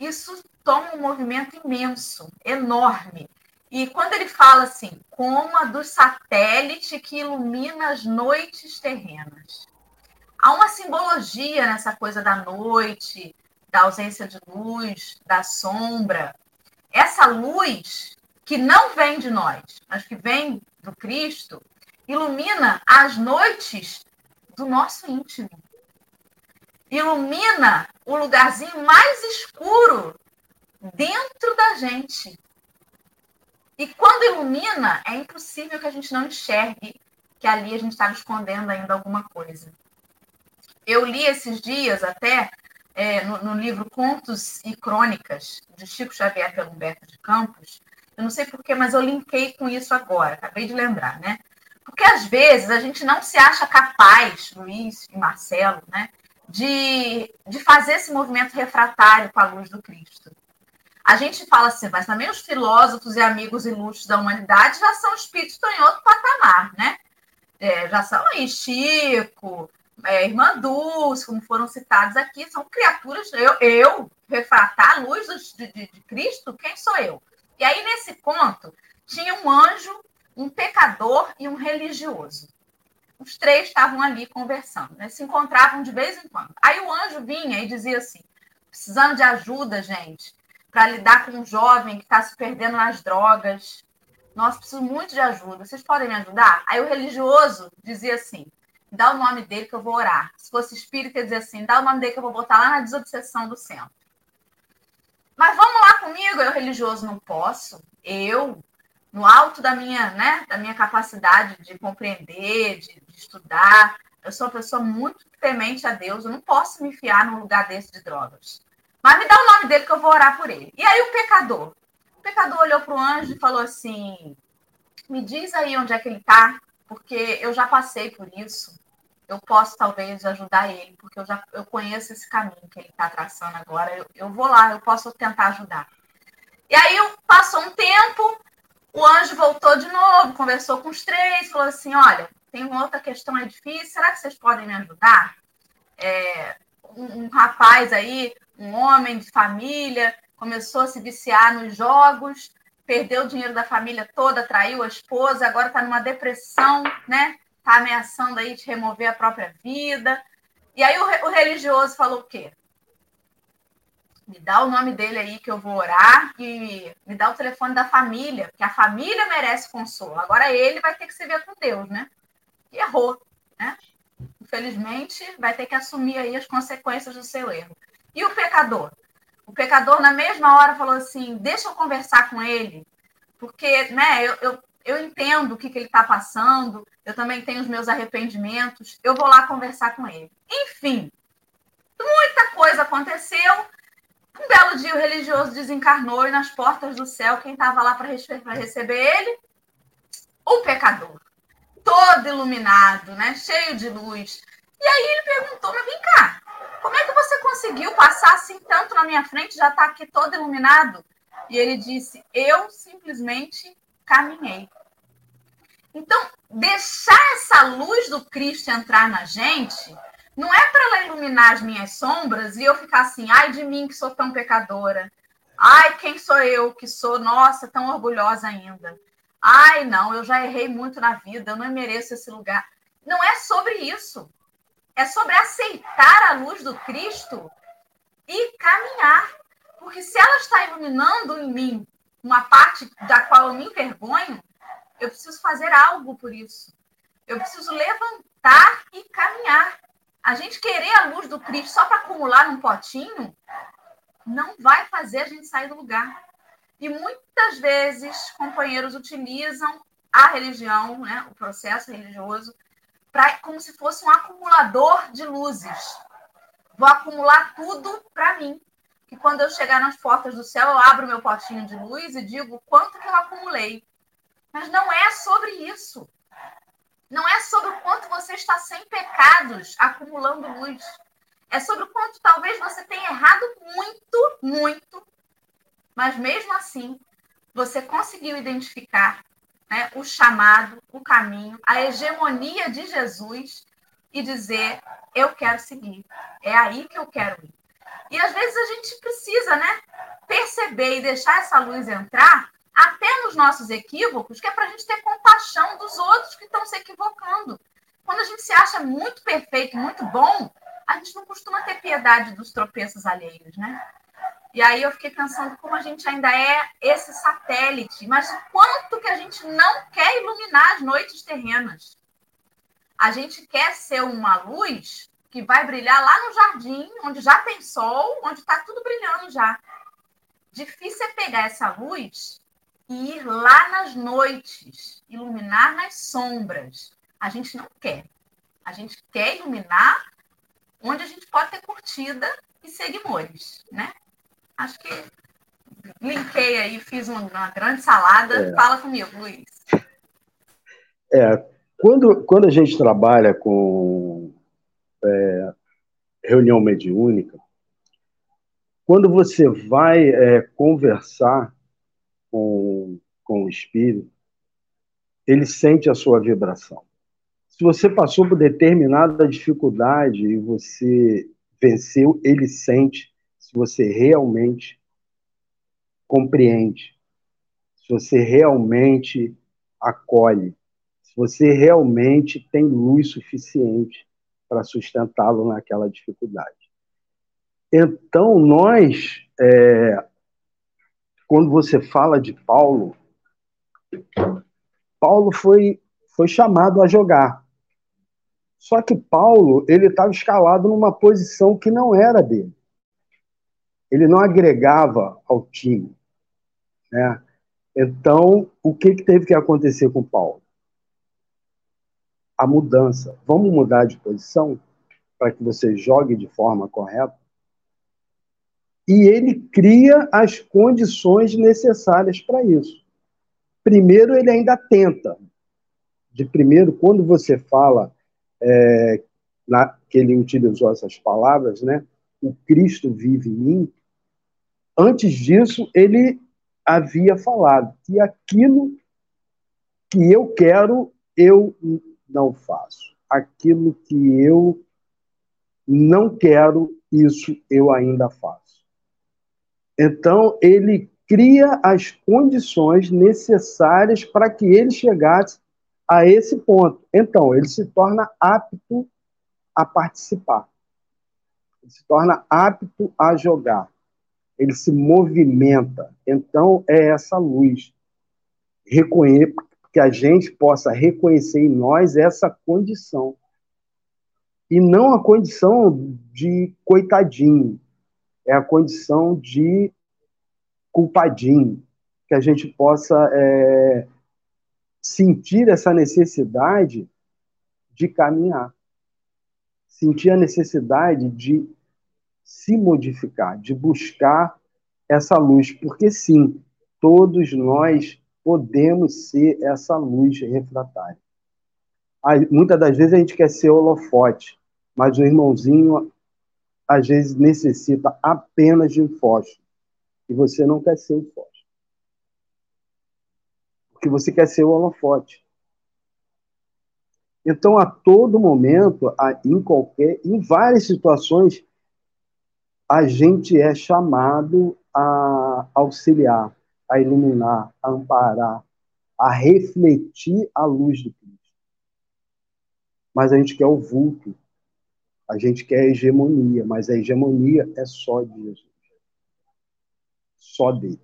S1: isso toma um movimento imenso, enorme. E quando ele fala assim, como a do satélite que ilumina as noites terrenas. Há uma simbologia nessa coisa da noite, da ausência de luz, da sombra. Essa luz que não vem de nós, mas que vem do Cristo, ilumina as noites do nosso íntimo. Ilumina o lugarzinho mais escuro dentro da gente. E quando ilumina, é impossível que a gente não enxergue que ali a gente estava escondendo ainda alguma coisa. Eu li esses dias até é, no, no, livro Contos e Crônicas, de Chico Xavier pelo Humberto de Campos. Eu não sei porquê, mas eu linkei com isso agora, acabei de lembrar, né? Porque às vezes a gente não se acha capaz, Luiz e Marcelo, né, de, de fazer esse movimento refratário com a luz do Cristo. A gente fala assim, mas também os filósofos e amigos ilustres da humanidade já são espíritos em outro patamar, né? É, já são aí Chico, é, Irmã Dulce, como foram citados aqui, são criaturas. Eu, eu refratar a luz de, de, de Cristo, quem sou eu? E aí, nesse ponto, tinha um anjo, um pecador e um religioso. Os três estavam ali conversando, né? se encontravam de vez em quando. Aí o anjo vinha e dizia assim: precisando de ajuda, gente para lidar com um jovem que está se perdendo nas drogas. Nossa, preciso muito de ajuda. Vocês podem me ajudar? Aí o religioso dizia assim: dá o nome dele que eu vou orar. Se fosse espírita, ia dizer assim: dá o nome dele que eu vou botar lá na desobsessão do centro. Mas vamos lá comigo, eu religioso não posso. Eu, no alto da minha, né, da minha capacidade de compreender, de, de estudar, eu sou uma pessoa muito temente a Deus, eu não posso me enfiar num lugar desse de drogas. Mas me dá o nome dele que eu vou orar por ele. E aí o pecador. O pecador olhou para o anjo e falou assim: Me diz aí onde é que ele está, porque eu já passei por isso. Eu posso talvez ajudar ele, porque eu já eu conheço esse caminho que ele está traçando agora. Eu, eu vou lá, eu posso tentar ajudar. E aí passou um tempo, o anjo voltou de novo, conversou com os três, falou assim: Olha, tem uma outra questão é difícil, será que vocês podem me ajudar? É, um, um rapaz aí um homem de família, começou a se viciar nos jogos, perdeu o dinheiro da família toda, traiu a esposa, agora está numa depressão, né? Está ameaçando aí de remover a própria vida. E aí o, o religioso falou o quê? Me dá o nome dele aí que eu vou orar e me dá o telefone da família, porque a família merece consolo. Agora ele vai ter que se ver com Deus, né? E errou, né? Infelizmente, vai ter que assumir aí as consequências do seu erro. E o pecador? O pecador, na mesma hora, falou assim: deixa eu conversar com ele, porque né, eu, eu, eu entendo o que, que ele está passando, eu também tenho os meus arrependimentos, eu vou lá conversar com ele. Enfim, muita coisa aconteceu. Belo dia o religioso desencarnou e nas portas do céu, quem estava lá para receber ele? O pecador. Todo iluminado, né? cheio de luz. E aí ele perguntou: mas vem cá, como é que você conseguiu passar assim tanto na minha frente, já está aqui todo iluminado? E ele disse: Eu simplesmente caminhei. Então, deixar essa luz do Cristo entrar na gente não é para ela iluminar as minhas sombras e eu ficar assim, ai de mim que sou tão pecadora. Ai, quem sou eu que sou, nossa, tão orgulhosa ainda. Ai, não, eu já errei muito na vida, eu não mereço esse lugar. Não é sobre isso é sobre aceitar a luz do Cristo e caminhar. Porque se ela está iluminando em mim uma parte da qual eu me envergonho, eu preciso fazer algo por isso. Eu preciso levantar e caminhar. A gente querer a luz do Cristo só para acumular num potinho não vai fazer a gente sair do lugar. E muitas vezes companheiros utilizam a religião, né, o processo religioso, pra, como se fosse um acumulador de luzes. Vou acumular tudo para mim. Que quando eu chegar nas portas do céu, eu abro meu potinho de luz e digo quanto que eu acumulei. Mas não é sobre isso. Não é sobre o quanto você está sem pecados acumulando luz. É sobre o quanto talvez você tenha errado muito, muito, mas mesmo assim você conseguiu identificar né, o chamado, o caminho, a hegemonia de Jesus e dizer: eu quero seguir, é aí que eu quero ir. E às vezes a gente precisa, né, perceber e deixar essa luz entrar até nos nossos equívocos, que é para a gente ter compaixão dos outros que estão se equivocando. Quando a gente se acha muito perfeito, muito bom, a gente não costuma ter piedade dos tropeços alheios, né? E aí eu fiquei pensando como a gente ainda é esse satélite, mas o quanto que a gente não quer iluminar as noites terrenas. A gente quer ser uma luz que vai brilhar lá no jardim, onde já tem sol, onde está tudo brilhando já. Difícil é pegar essa luz ir lá nas noites, iluminar nas sombras. A gente não quer. A gente quer iluminar onde a gente pode ter curtida e seguidores, né? Acho que linkei aí, fiz uma, uma grande salada. É. Fala comigo, Luiz.
S3: É, quando, quando a gente trabalha com é, reunião mediúnica, quando você vai é, conversar com, com o espírito, ele sente a sua vibração. Se você passou por determinada dificuldade e você venceu, ele sente se você realmente compreende, se você realmente acolhe, se você realmente tem luz suficiente para sustentá-lo naquela dificuldade. Então, nós, é, quando você fala de Paulo, Paulo foi, foi chamado a jogar. Só que Paulo ele estava escalado numa posição que não era dele ele não agregava ao time. Né? Então, o que, que teve que acontecer com Paulo? A mudança. Vamos mudar de posição para que você jogue de forma correta? E ele cria as condições necessárias para isso. Primeiro, ele ainda tenta. De primeiro, quando você fala é, na, que ele utilizou essas palavras, né? O Cristo vive em mim Antes disso, ele havia falado que aquilo que eu quero, eu não faço. Aquilo que eu não quero, isso eu ainda faço. Então, ele cria as condições necessárias para que ele chegasse a esse ponto. Então, ele se torna apto a participar. Ele se torna apto a jogar ele se movimenta. Então, é essa luz. Que a gente possa reconhecer em nós essa condição. E não a condição de coitadinho, é a condição de culpadinho. Que a gente possa é, sentir essa necessidade de caminhar. Sentir a necessidade de se modificar, de buscar essa luz, porque sim, todos nós podemos ser essa luz refratária. Muitas das vezes a gente quer ser holofote, mas o irmãozinho às vezes necessita apenas de um fósforo. E você não quer ser o fósforo. Porque você quer ser o holofote. Então, a todo momento, em qualquer, em várias situações, a gente é chamado a auxiliar, a iluminar, a amparar, a refletir a luz do Cristo. Mas a gente quer o vulto, a gente quer hegemonia, mas a hegemonia é só de Jesus. Só dele.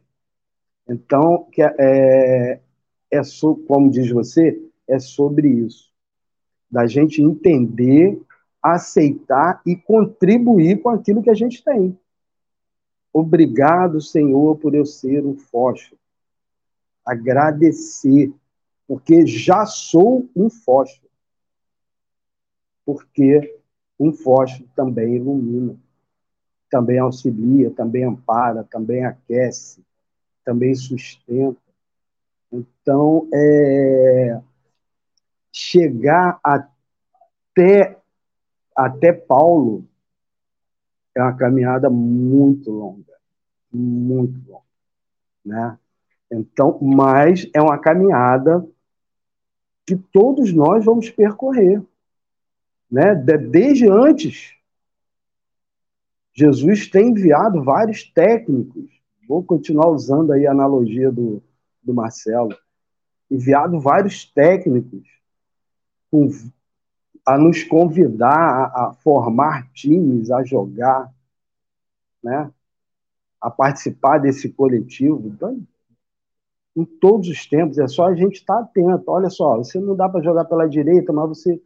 S3: Então, é, é, é como diz você, é sobre isso. Da gente entender aceitar e contribuir com aquilo que a gente tem. Obrigado, Senhor, por eu ser um fósforo. Agradecer, porque já sou um fósforo. Porque um fósforo também ilumina, também auxilia, também ampara, também aquece, também sustenta. Então, é, chegar até, até Paulo é uma caminhada muito longa, muito longa, né? Então, mas é uma caminhada que todos nós vamos percorrer, né? Desde antes, Jesus tem enviado vários técnicos. Vou continuar usando aí a analogia do, do Marcelo. Enviado vários técnicos com a nos convidar a, a formar times, a jogar, né? a participar desse coletivo. Então, em todos os tempos, é só a gente estar tá atento. Olha só, você não dá para jogar pela direita, mas você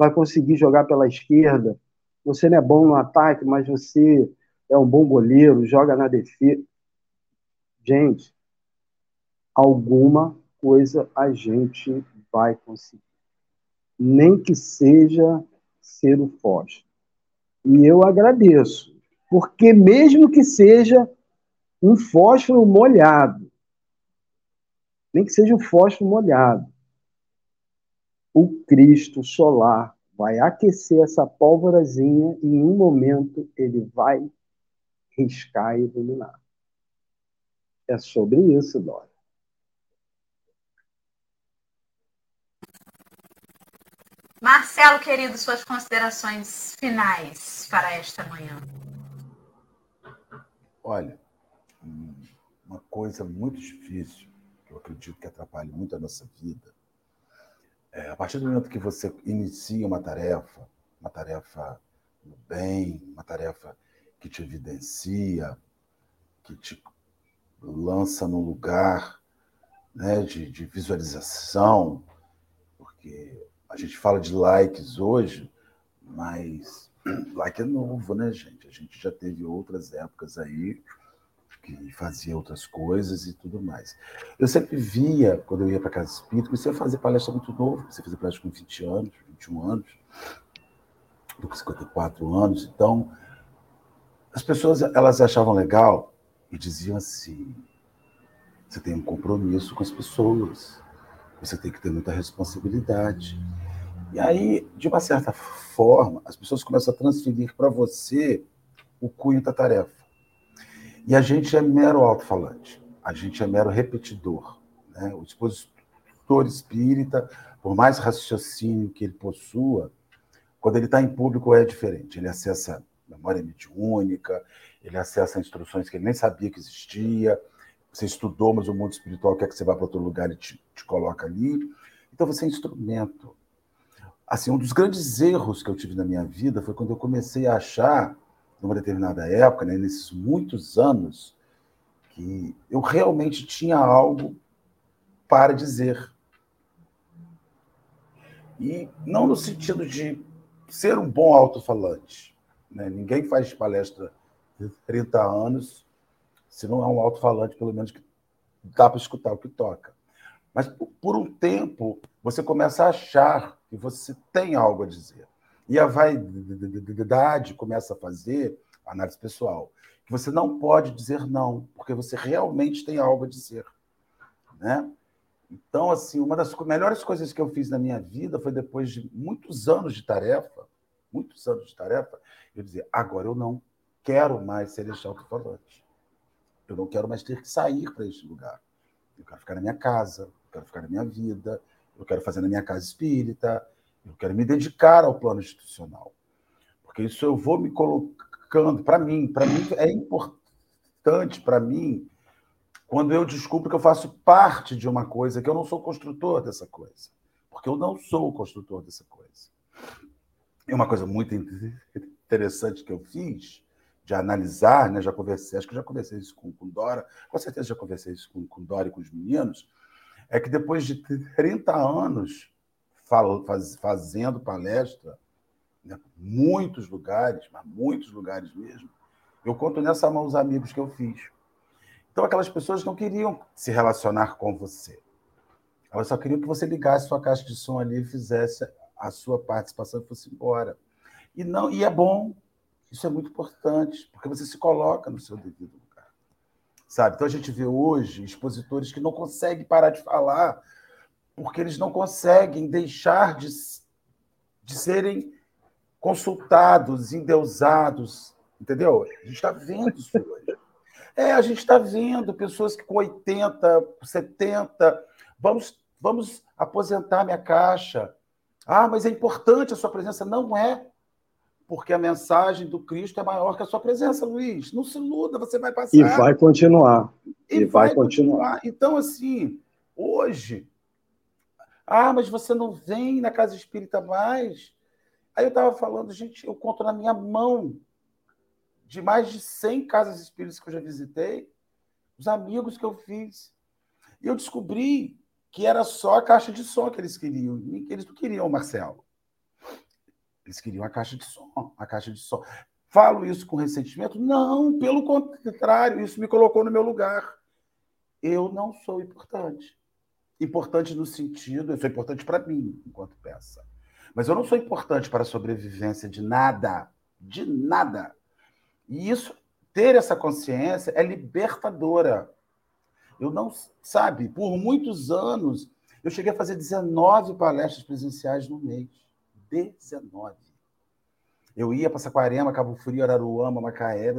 S3: vai conseguir jogar pela esquerda. Você não é bom no ataque, mas você é um bom goleiro, joga na defesa. Gente, alguma coisa a gente vai conseguir nem que seja ser o fósforo. E eu agradeço, porque mesmo que seja um fósforo molhado, nem que seja um fósforo molhado, o Cristo solar vai aquecer essa pólvorazinha e em um momento ele vai riscar e iluminar. É sobre isso, Dória.
S1: Marcelo, querido, suas considerações finais para esta manhã.
S2: Olha, uma coisa muito difícil, que eu acredito que atrapalha muito a nossa vida, é a partir do momento que você inicia uma tarefa, uma tarefa no bem, uma tarefa que te evidencia, que te lança num lugar né, de, de visualização, porque a gente fala de likes hoje, mas like é novo, né, gente? A gente já teve outras épocas aí que fazia outras coisas e tudo mais. Eu sempre via, quando eu ia para casa espírita, você fazer palestra muito novo, você fazia palestra com 20 anos, 21 anos, com 54 anos, então as pessoas elas achavam legal e diziam assim: você tem um compromisso com as pessoas, você tem que ter muita responsabilidade. E aí, de uma certa forma, as pessoas começam a transferir para você o cunho da tarefa. E a gente é mero alto-falante, a gente é mero repetidor. Né? O expositor espírita, por mais raciocínio que ele possua, quando ele está em público é diferente. Ele acessa memória mediúnica, ele acessa instruções que ele nem sabia que existia. Você estudou, mas o mundo espiritual quer que você vá para outro lugar e te, te coloca ali. Então você é instrumento assim, um dos grandes erros que eu tive na minha vida foi quando eu comecei a achar, numa determinada época, né, nesses muitos anos, que eu realmente tinha algo para dizer. E não no sentido de ser um bom alto-falante. Né? Ninguém faz palestra de 30 anos se não é um alto-falante, pelo menos que dá para escutar o que toca. Mas por um tempo você começa a achar que você tem algo a dizer. E a vaidade começa a fazer, análise pessoal, que você não pode dizer não, porque você realmente tem algo a dizer. Né? Então, assim, uma das melhores coisas que eu fiz na minha vida foi depois de muitos anos de tarefa, muitos anos de tarefa, eu dizer, agora eu não quero mais ser alto-falante. Eu não quero mais ter que sair para este lugar. Eu quero ficar na minha casa, eu quero ficar na minha vida, eu quero fazer na minha casa espírita, eu quero me dedicar ao plano institucional. Porque isso eu vou me colocando, para mim, para mim é importante para mim quando eu descubro que eu faço parte de uma coisa, que eu não sou construtor dessa coisa. Porque eu não sou o construtor dessa coisa. E uma coisa muito interessante que eu fiz, de analisar, né? já conversei, acho que já conversei isso com, com Dora, com certeza já conversei isso com, com Dora e com os meninos, é que depois de 30 anos faz, fazendo palestra, né, muitos lugares, mas muitos lugares mesmo, Eu conto nessa mão os amigos que eu fiz. Então, aquelas pessoas não queriam se relacionar com você. Elas só queriam que você ligasse sua caixa de som ali e fizesse a sua participação e fosse embora. E, não, e é bom, isso é muito importante, porque você se coloca no seu devido lugar. Sabe? Então, a gente vê hoje expositores que não conseguem parar de falar porque eles não conseguem deixar de, de serem consultados, endeusados, entendeu? A gente está vendo isso hoje. É, a gente está vendo pessoas que com 80, 70, vamos, vamos aposentar minha caixa. Ah, mas é importante a sua presença. Não é, porque a mensagem do Cristo é maior que a sua presença, Luiz. Não se iluda, você vai passar.
S3: E vai continuar.
S2: E, e vai, vai continuar. continuar. Então, assim, hoje. Ah, mas você não vem na casa espírita mais. Aí eu estava falando, gente, eu conto na minha mão de mais de 100 casas espíritas que eu já visitei, os amigos que eu fiz. E eu descobri que era só a caixa de som que eles queriam. Eles não queriam o Marcelo. Eles queriam a caixa de som, a caixa de som. Falo isso com ressentimento? Não, pelo contrário, isso me colocou no meu lugar. Eu não sou importante. Importante no sentido, eu sou importante para mim, enquanto peça. Mas eu não sou importante para a sobrevivência de nada. De nada. E isso, ter essa consciência é libertadora. Eu não, sabe, por muitos anos, eu cheguei a fazer 19 palestras presenciais no mês. 19. Eu ia para Saquarema, Cabo Frio, Araruama, Macaé,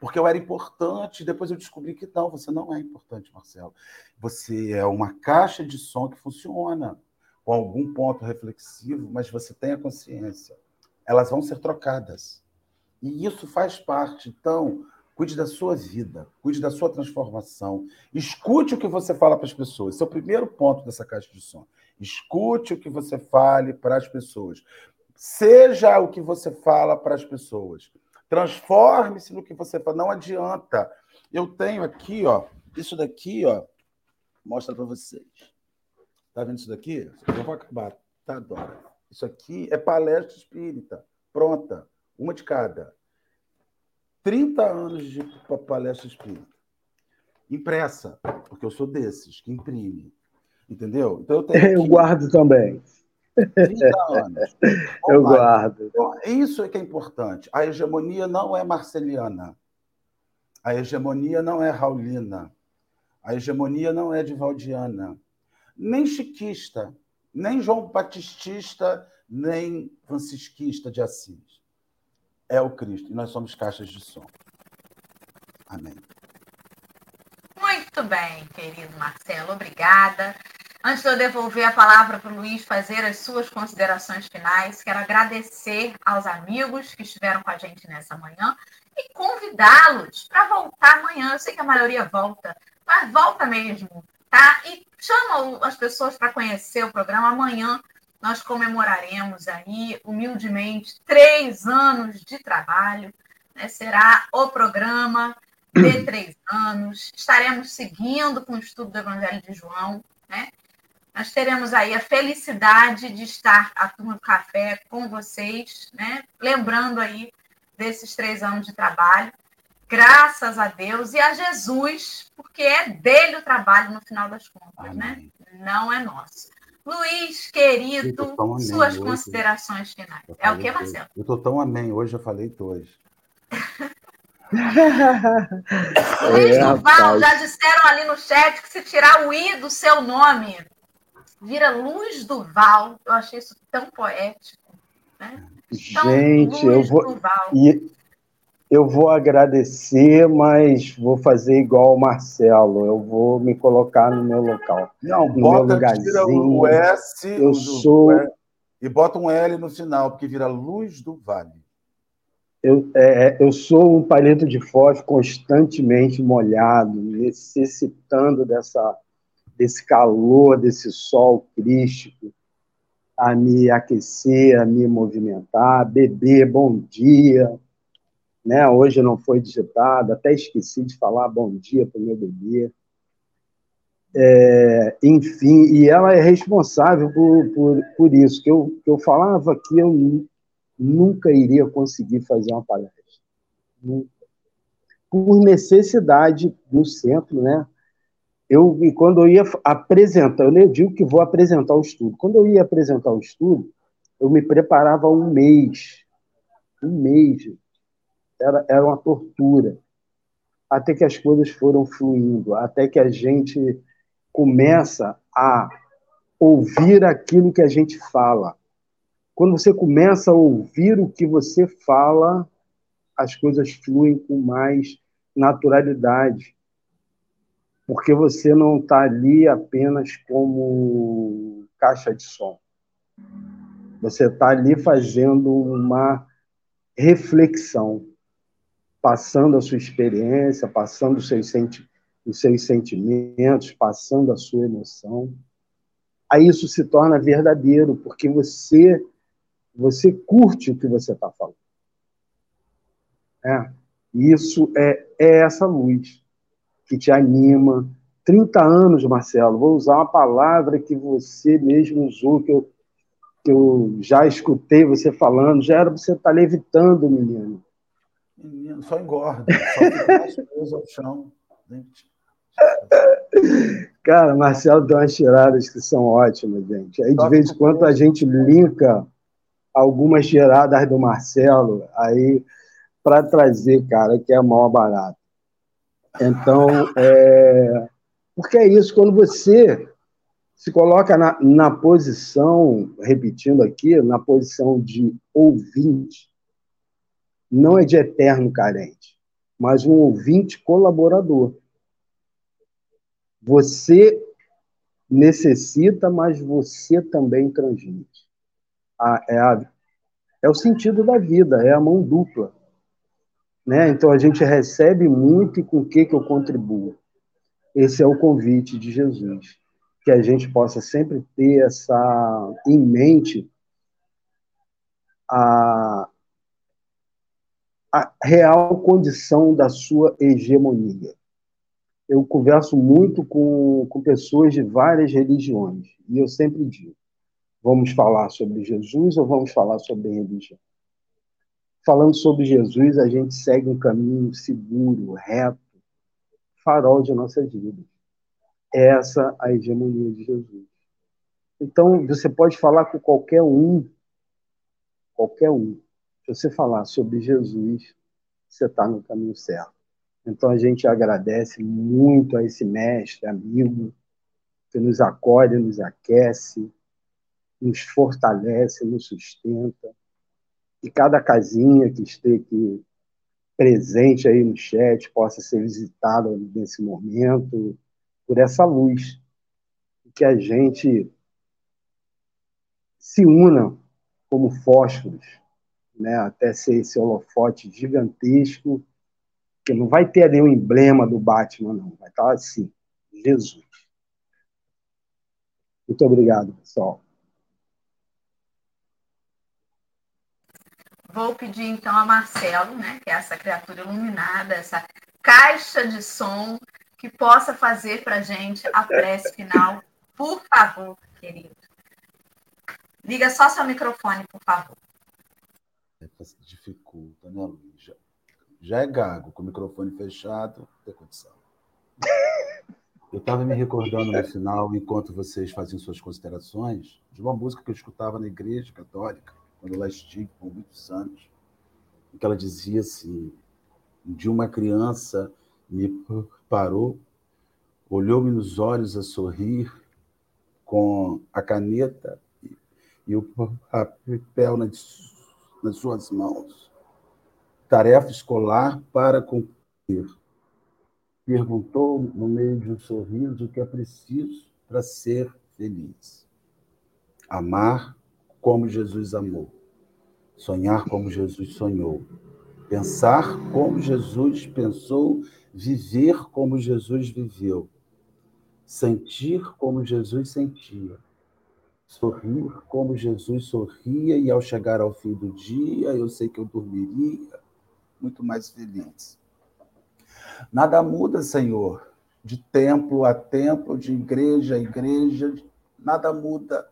S2: porque eu era importante. Depois eu descobri que não, você não é importante, Marcelo. Você é uma caixa de som que funciona com algum ponto reflexivo, mas você tem a consciência elas vão ser trocadas. E isso faz parte. Então, cuide da sua vida, cuide da sua transformação. Escute o que você fala para as pessoas. Esse é o primeiro ponto dessa caixa de som. Escute o que você fale para as pessoas. Seja o que você fala para as pessoas. Transforme-se no que você fala. Não adianta. Eu tenho aqui, ó, isso daqui, ó, mostra para vocês. Tá vendo isso daqui? Eu vou acabar, tá, Dora? Isso aqui é palestra espírita, pronta, uma de cada. 30 anos de palestra espírita. Impressa, porque eu sou desses que imprime. Entendeu?
S3: Então eu tenho. Eu guardo também. 30 anos. eu guardo.
S2: Então, isso é que é importante. A hegemonia não é marceliana. A hegemonia não é raulina. A hegemonia não é divaldiana. Nem chiquista nem João Batistista, nem francisquista de Assis. É o Cristo. E nós somos caixas de som. Amém.
S1: Muito bem, querido Marcelo. Obrigada. Antes de eu devolver a palavra para o Luiz fazer as suas considerações finais, quero agradecer aos amigos que estiveram com a gente nessa manhã e convidá-los para voltar amanhã. Eu sei que a maioria volta, mas volta mesmo tá? E chama as pessoas para conhecer o programa. Amanhã nós comemoraremos aí, humildemente, três anos de trabalho. Né? Será o programa de três anos. Estaremos seguindo com o estudo do Evangelho de João. Né? Nós teremos aí a felicidade de estar a turma do café com vocês, né? lembrando aí desses três anos de trabalho. Graças a Deus e a Jesus, porque é dele o trabalho no final das contas, né? Amém. né? Não é nosso. Luiz, querido, suas considerações finais. É o que, Marcelo?
S2: Eu estou tão amém hoje, eu falei dois.
S1: Luiz é, Duval, já disseram ali no chat que se tirar o I do seu nome, vira Luz Duval. Eu achei isso tão poético. Né?
S3: Então, Gente, eu vou. E eu vou agradecer, mas vou fazer igual o Marcelo. Eu vou me colocar no meu local.
S2: Não, no bota, meu lugarzinho. o S eu o, sou... O e bota um L no final, porque vira luz do vale.
S3: Eu, é, é eu sou um palito de fósforo constantemente molhado, necessitando dessa, desse calor, desse sol crístico, a me aquecer, a me movimentar, beber, bom dia, né? Hoje não foi digitado, até esqueci de falar bom dia para o meu bebê. É, enfim, e ela é responsável por, por, por isso, que eu, que eu falava que eu nunca iria conseguir fazer uma palestra. Nunca. Por necessidade no centro, né? Eu, quando eu ia apresentar, eu nem digo que vou apresentar o estudo. Quando eu ia apresentar o estudo, eu me preparava um mês. Um mês. Era, era uma tortura. Até que as coisas foram fluindo, até que a gente começa a ouvir aquilo que a gente fala. Quando você começa a ouvir o que você fala, as coisas fluem com mais naturalidade. Porque você não está ali apenas como caixa de som. Você está ali fazendo uma reflexão, passando a sua experiência, passando os seus, senti os seus sentimentos, passando a sua emoção. Aí isso se torna verdadeiro, porque você você curte o que você está falando. É, isso é, é essa luz que te anima. 30 anos, Marcelo, vou usar uma palavra que você mesmo usou, que eu que eu já escutei você falando, já era você estar tá levitando, menino.
S2: Menino, só engorda, só fica mais preso ao chão.
S3: Cara, Marcelo tem umas tiradas que são ótimas, gente. Aí, de vez em quando, a gente linka algumas tiradas do Marcelo aí para trazer, cara, que é maior barato. Então, é... porque é isso, quando você se coloca na, na posição, repetindo aqui, na posição de ouvinte, não é de eterno carente, mas um ouvinte colaborador. Você necessita, mas você também transmite. é, a, é o sentido da vida, é a mão dupla. Né? Então a gente recebe muito e com o que, que eu contribuo. Esse é o convite de Jesus que a gente possa sempre ter essa em mente a, a real condição da sua hegemonia. Eu converso muito com, com pessoas de várias religiões e eu sempre digo: vamos falar sobre Jesus ou vamos falar sobre religião? Falando sobre Jesus, a gente segue um caminho seguro, reto, farol de nossas vidas essa a hegemonia de Jesus. Então, você pode falar com qualquer um, qualquer um. Se você falar sobre Jesus, você está no caminho certo. Então, a gente agradece muito a esse mestre, amigo, que nos acolhe, nos aquece, nos fortalece, nos sustenta. E cada casinha que esteja presente aí no chat possa ser visitada nesse momento, por essa luz, que a gente se una como fósforos, né, até ser esse holofote gigantesco, que não vai ter o emblema do Batman, não, vai estar assim, Jesus. Muito obrigado, pessoal.
S1: Vou pedir então a Marcelo, né, que é essa criatura iluminada, essa caixa de som que possa fazer para gente a prece final, por favor, querido. Liga só seu microfone, por favor.
S2: Dificulta, né, Luiz? Já, já é gago, com o microfone fechado, tem condição. Eu estava me recordando no final, enquanto vocês faziam suas considerações, de uma música que eu escutava na igreja católica, quando eu lá estive por muitos anos, que ela dizia assim: de uma criança me parou, olhou-me nos olhos a sorrir, com a caneta e o papel nas suas mãos. Tarefa escolar para cumprir. Perguntou, no meio de um sorriso, o que é preciso para ser feliz. Amar como Jesus amou. Sonhar como Jesus sonhou. Pensar como Jesus pensou viver como Jesus viveu, sentir como Jesus sentia, sorrir como Jesus sorria, e ao chegar ao fim do dia, eu sei que eu dormiria muito mais feliz. Nada muda, Senhor, de templo a templo, de igreja a igreja, nada muda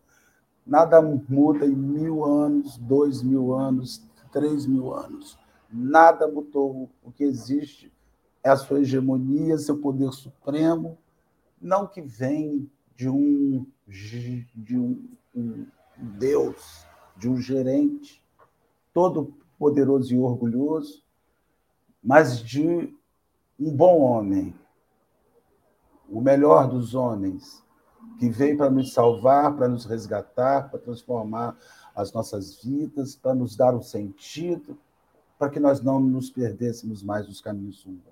S2: Nada muda em mil anos, dois mil anos, três mil anos. Nada mudou. O que existe é a sua hegemonia, seu poder supremo, não que vem de um, de um, um Deus, de um gerente, todo poderoso e orgulhoso, mas de um bom homem, o melhor dos homens, que veio para nos salvar, para nos resgatar, para transformar as nossas vidas, para nos dar um sentido, para que nós não nos perdêssemos mais nos caminhos humanos.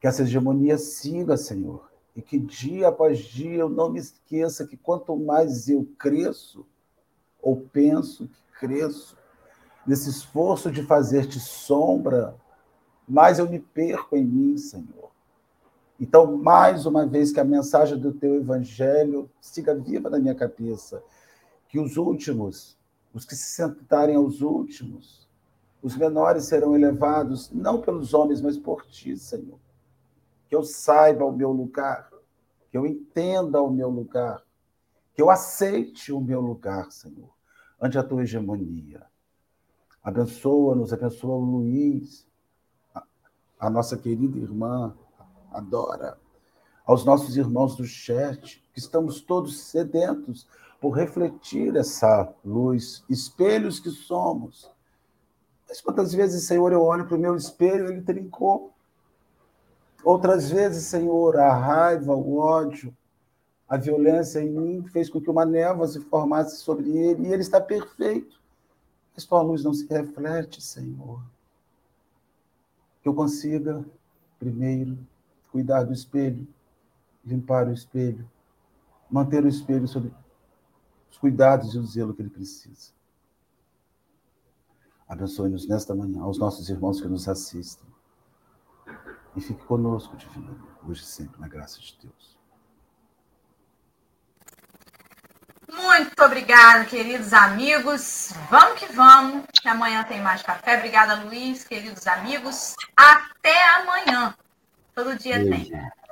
S2: Que essa hegemonia siga, Senhor, e que dia após dia eu não me esqueça que quanto mais eu cresço, ou penso que cresço, nesse esforço de fazer-te sombra, mais eu me perco em mim, Senhor. Então, mais uma vez, que a mensagem do teu evangelho siga viva na minha cabeça. Que os últimos, os que se sentarem aos últimos, os menores serão elevados, não pelos homens, mas por ti, Senhor. Que eu saiba o meu lugar, que eu entenda o meu lugar, que eu aceite o meu lugar, Senhor, ante a tua hegemonia. Abençoa-nos, abençoa o Luiz, a nossa querida irmã, adora. Aos nossos irmãos do chat, que estamos todos sedentos por refletir essa luz, espelhos que somos. Mas quantas vezes, Senhor, eu olho para o meu espelho e ele trincou? Outras vezes, Senhor, a raiva, o ódio, a violência em mim fez com que uma névoa se formasse sobre ele e ele está perfeito. Mas tua luz não se reflete, Senhor. Que eu consiga, primeiro, cuidar do espelho, limpar o espelho, manter o espelho sob os cuidados e o zelo que ele precisa. Abençoe-nos nesta manhã, aos nossos irmãos que nos assistem. E fique conosco, Divino, hoje e sempre, na graça de Deus.
S1: Muito obrigada, queridos amigos. Vamos que vamos, que amanhã tem mais café. Obrigada, Luiz, queridos amigos. Até amanhã. Todo dia Beijo. tem.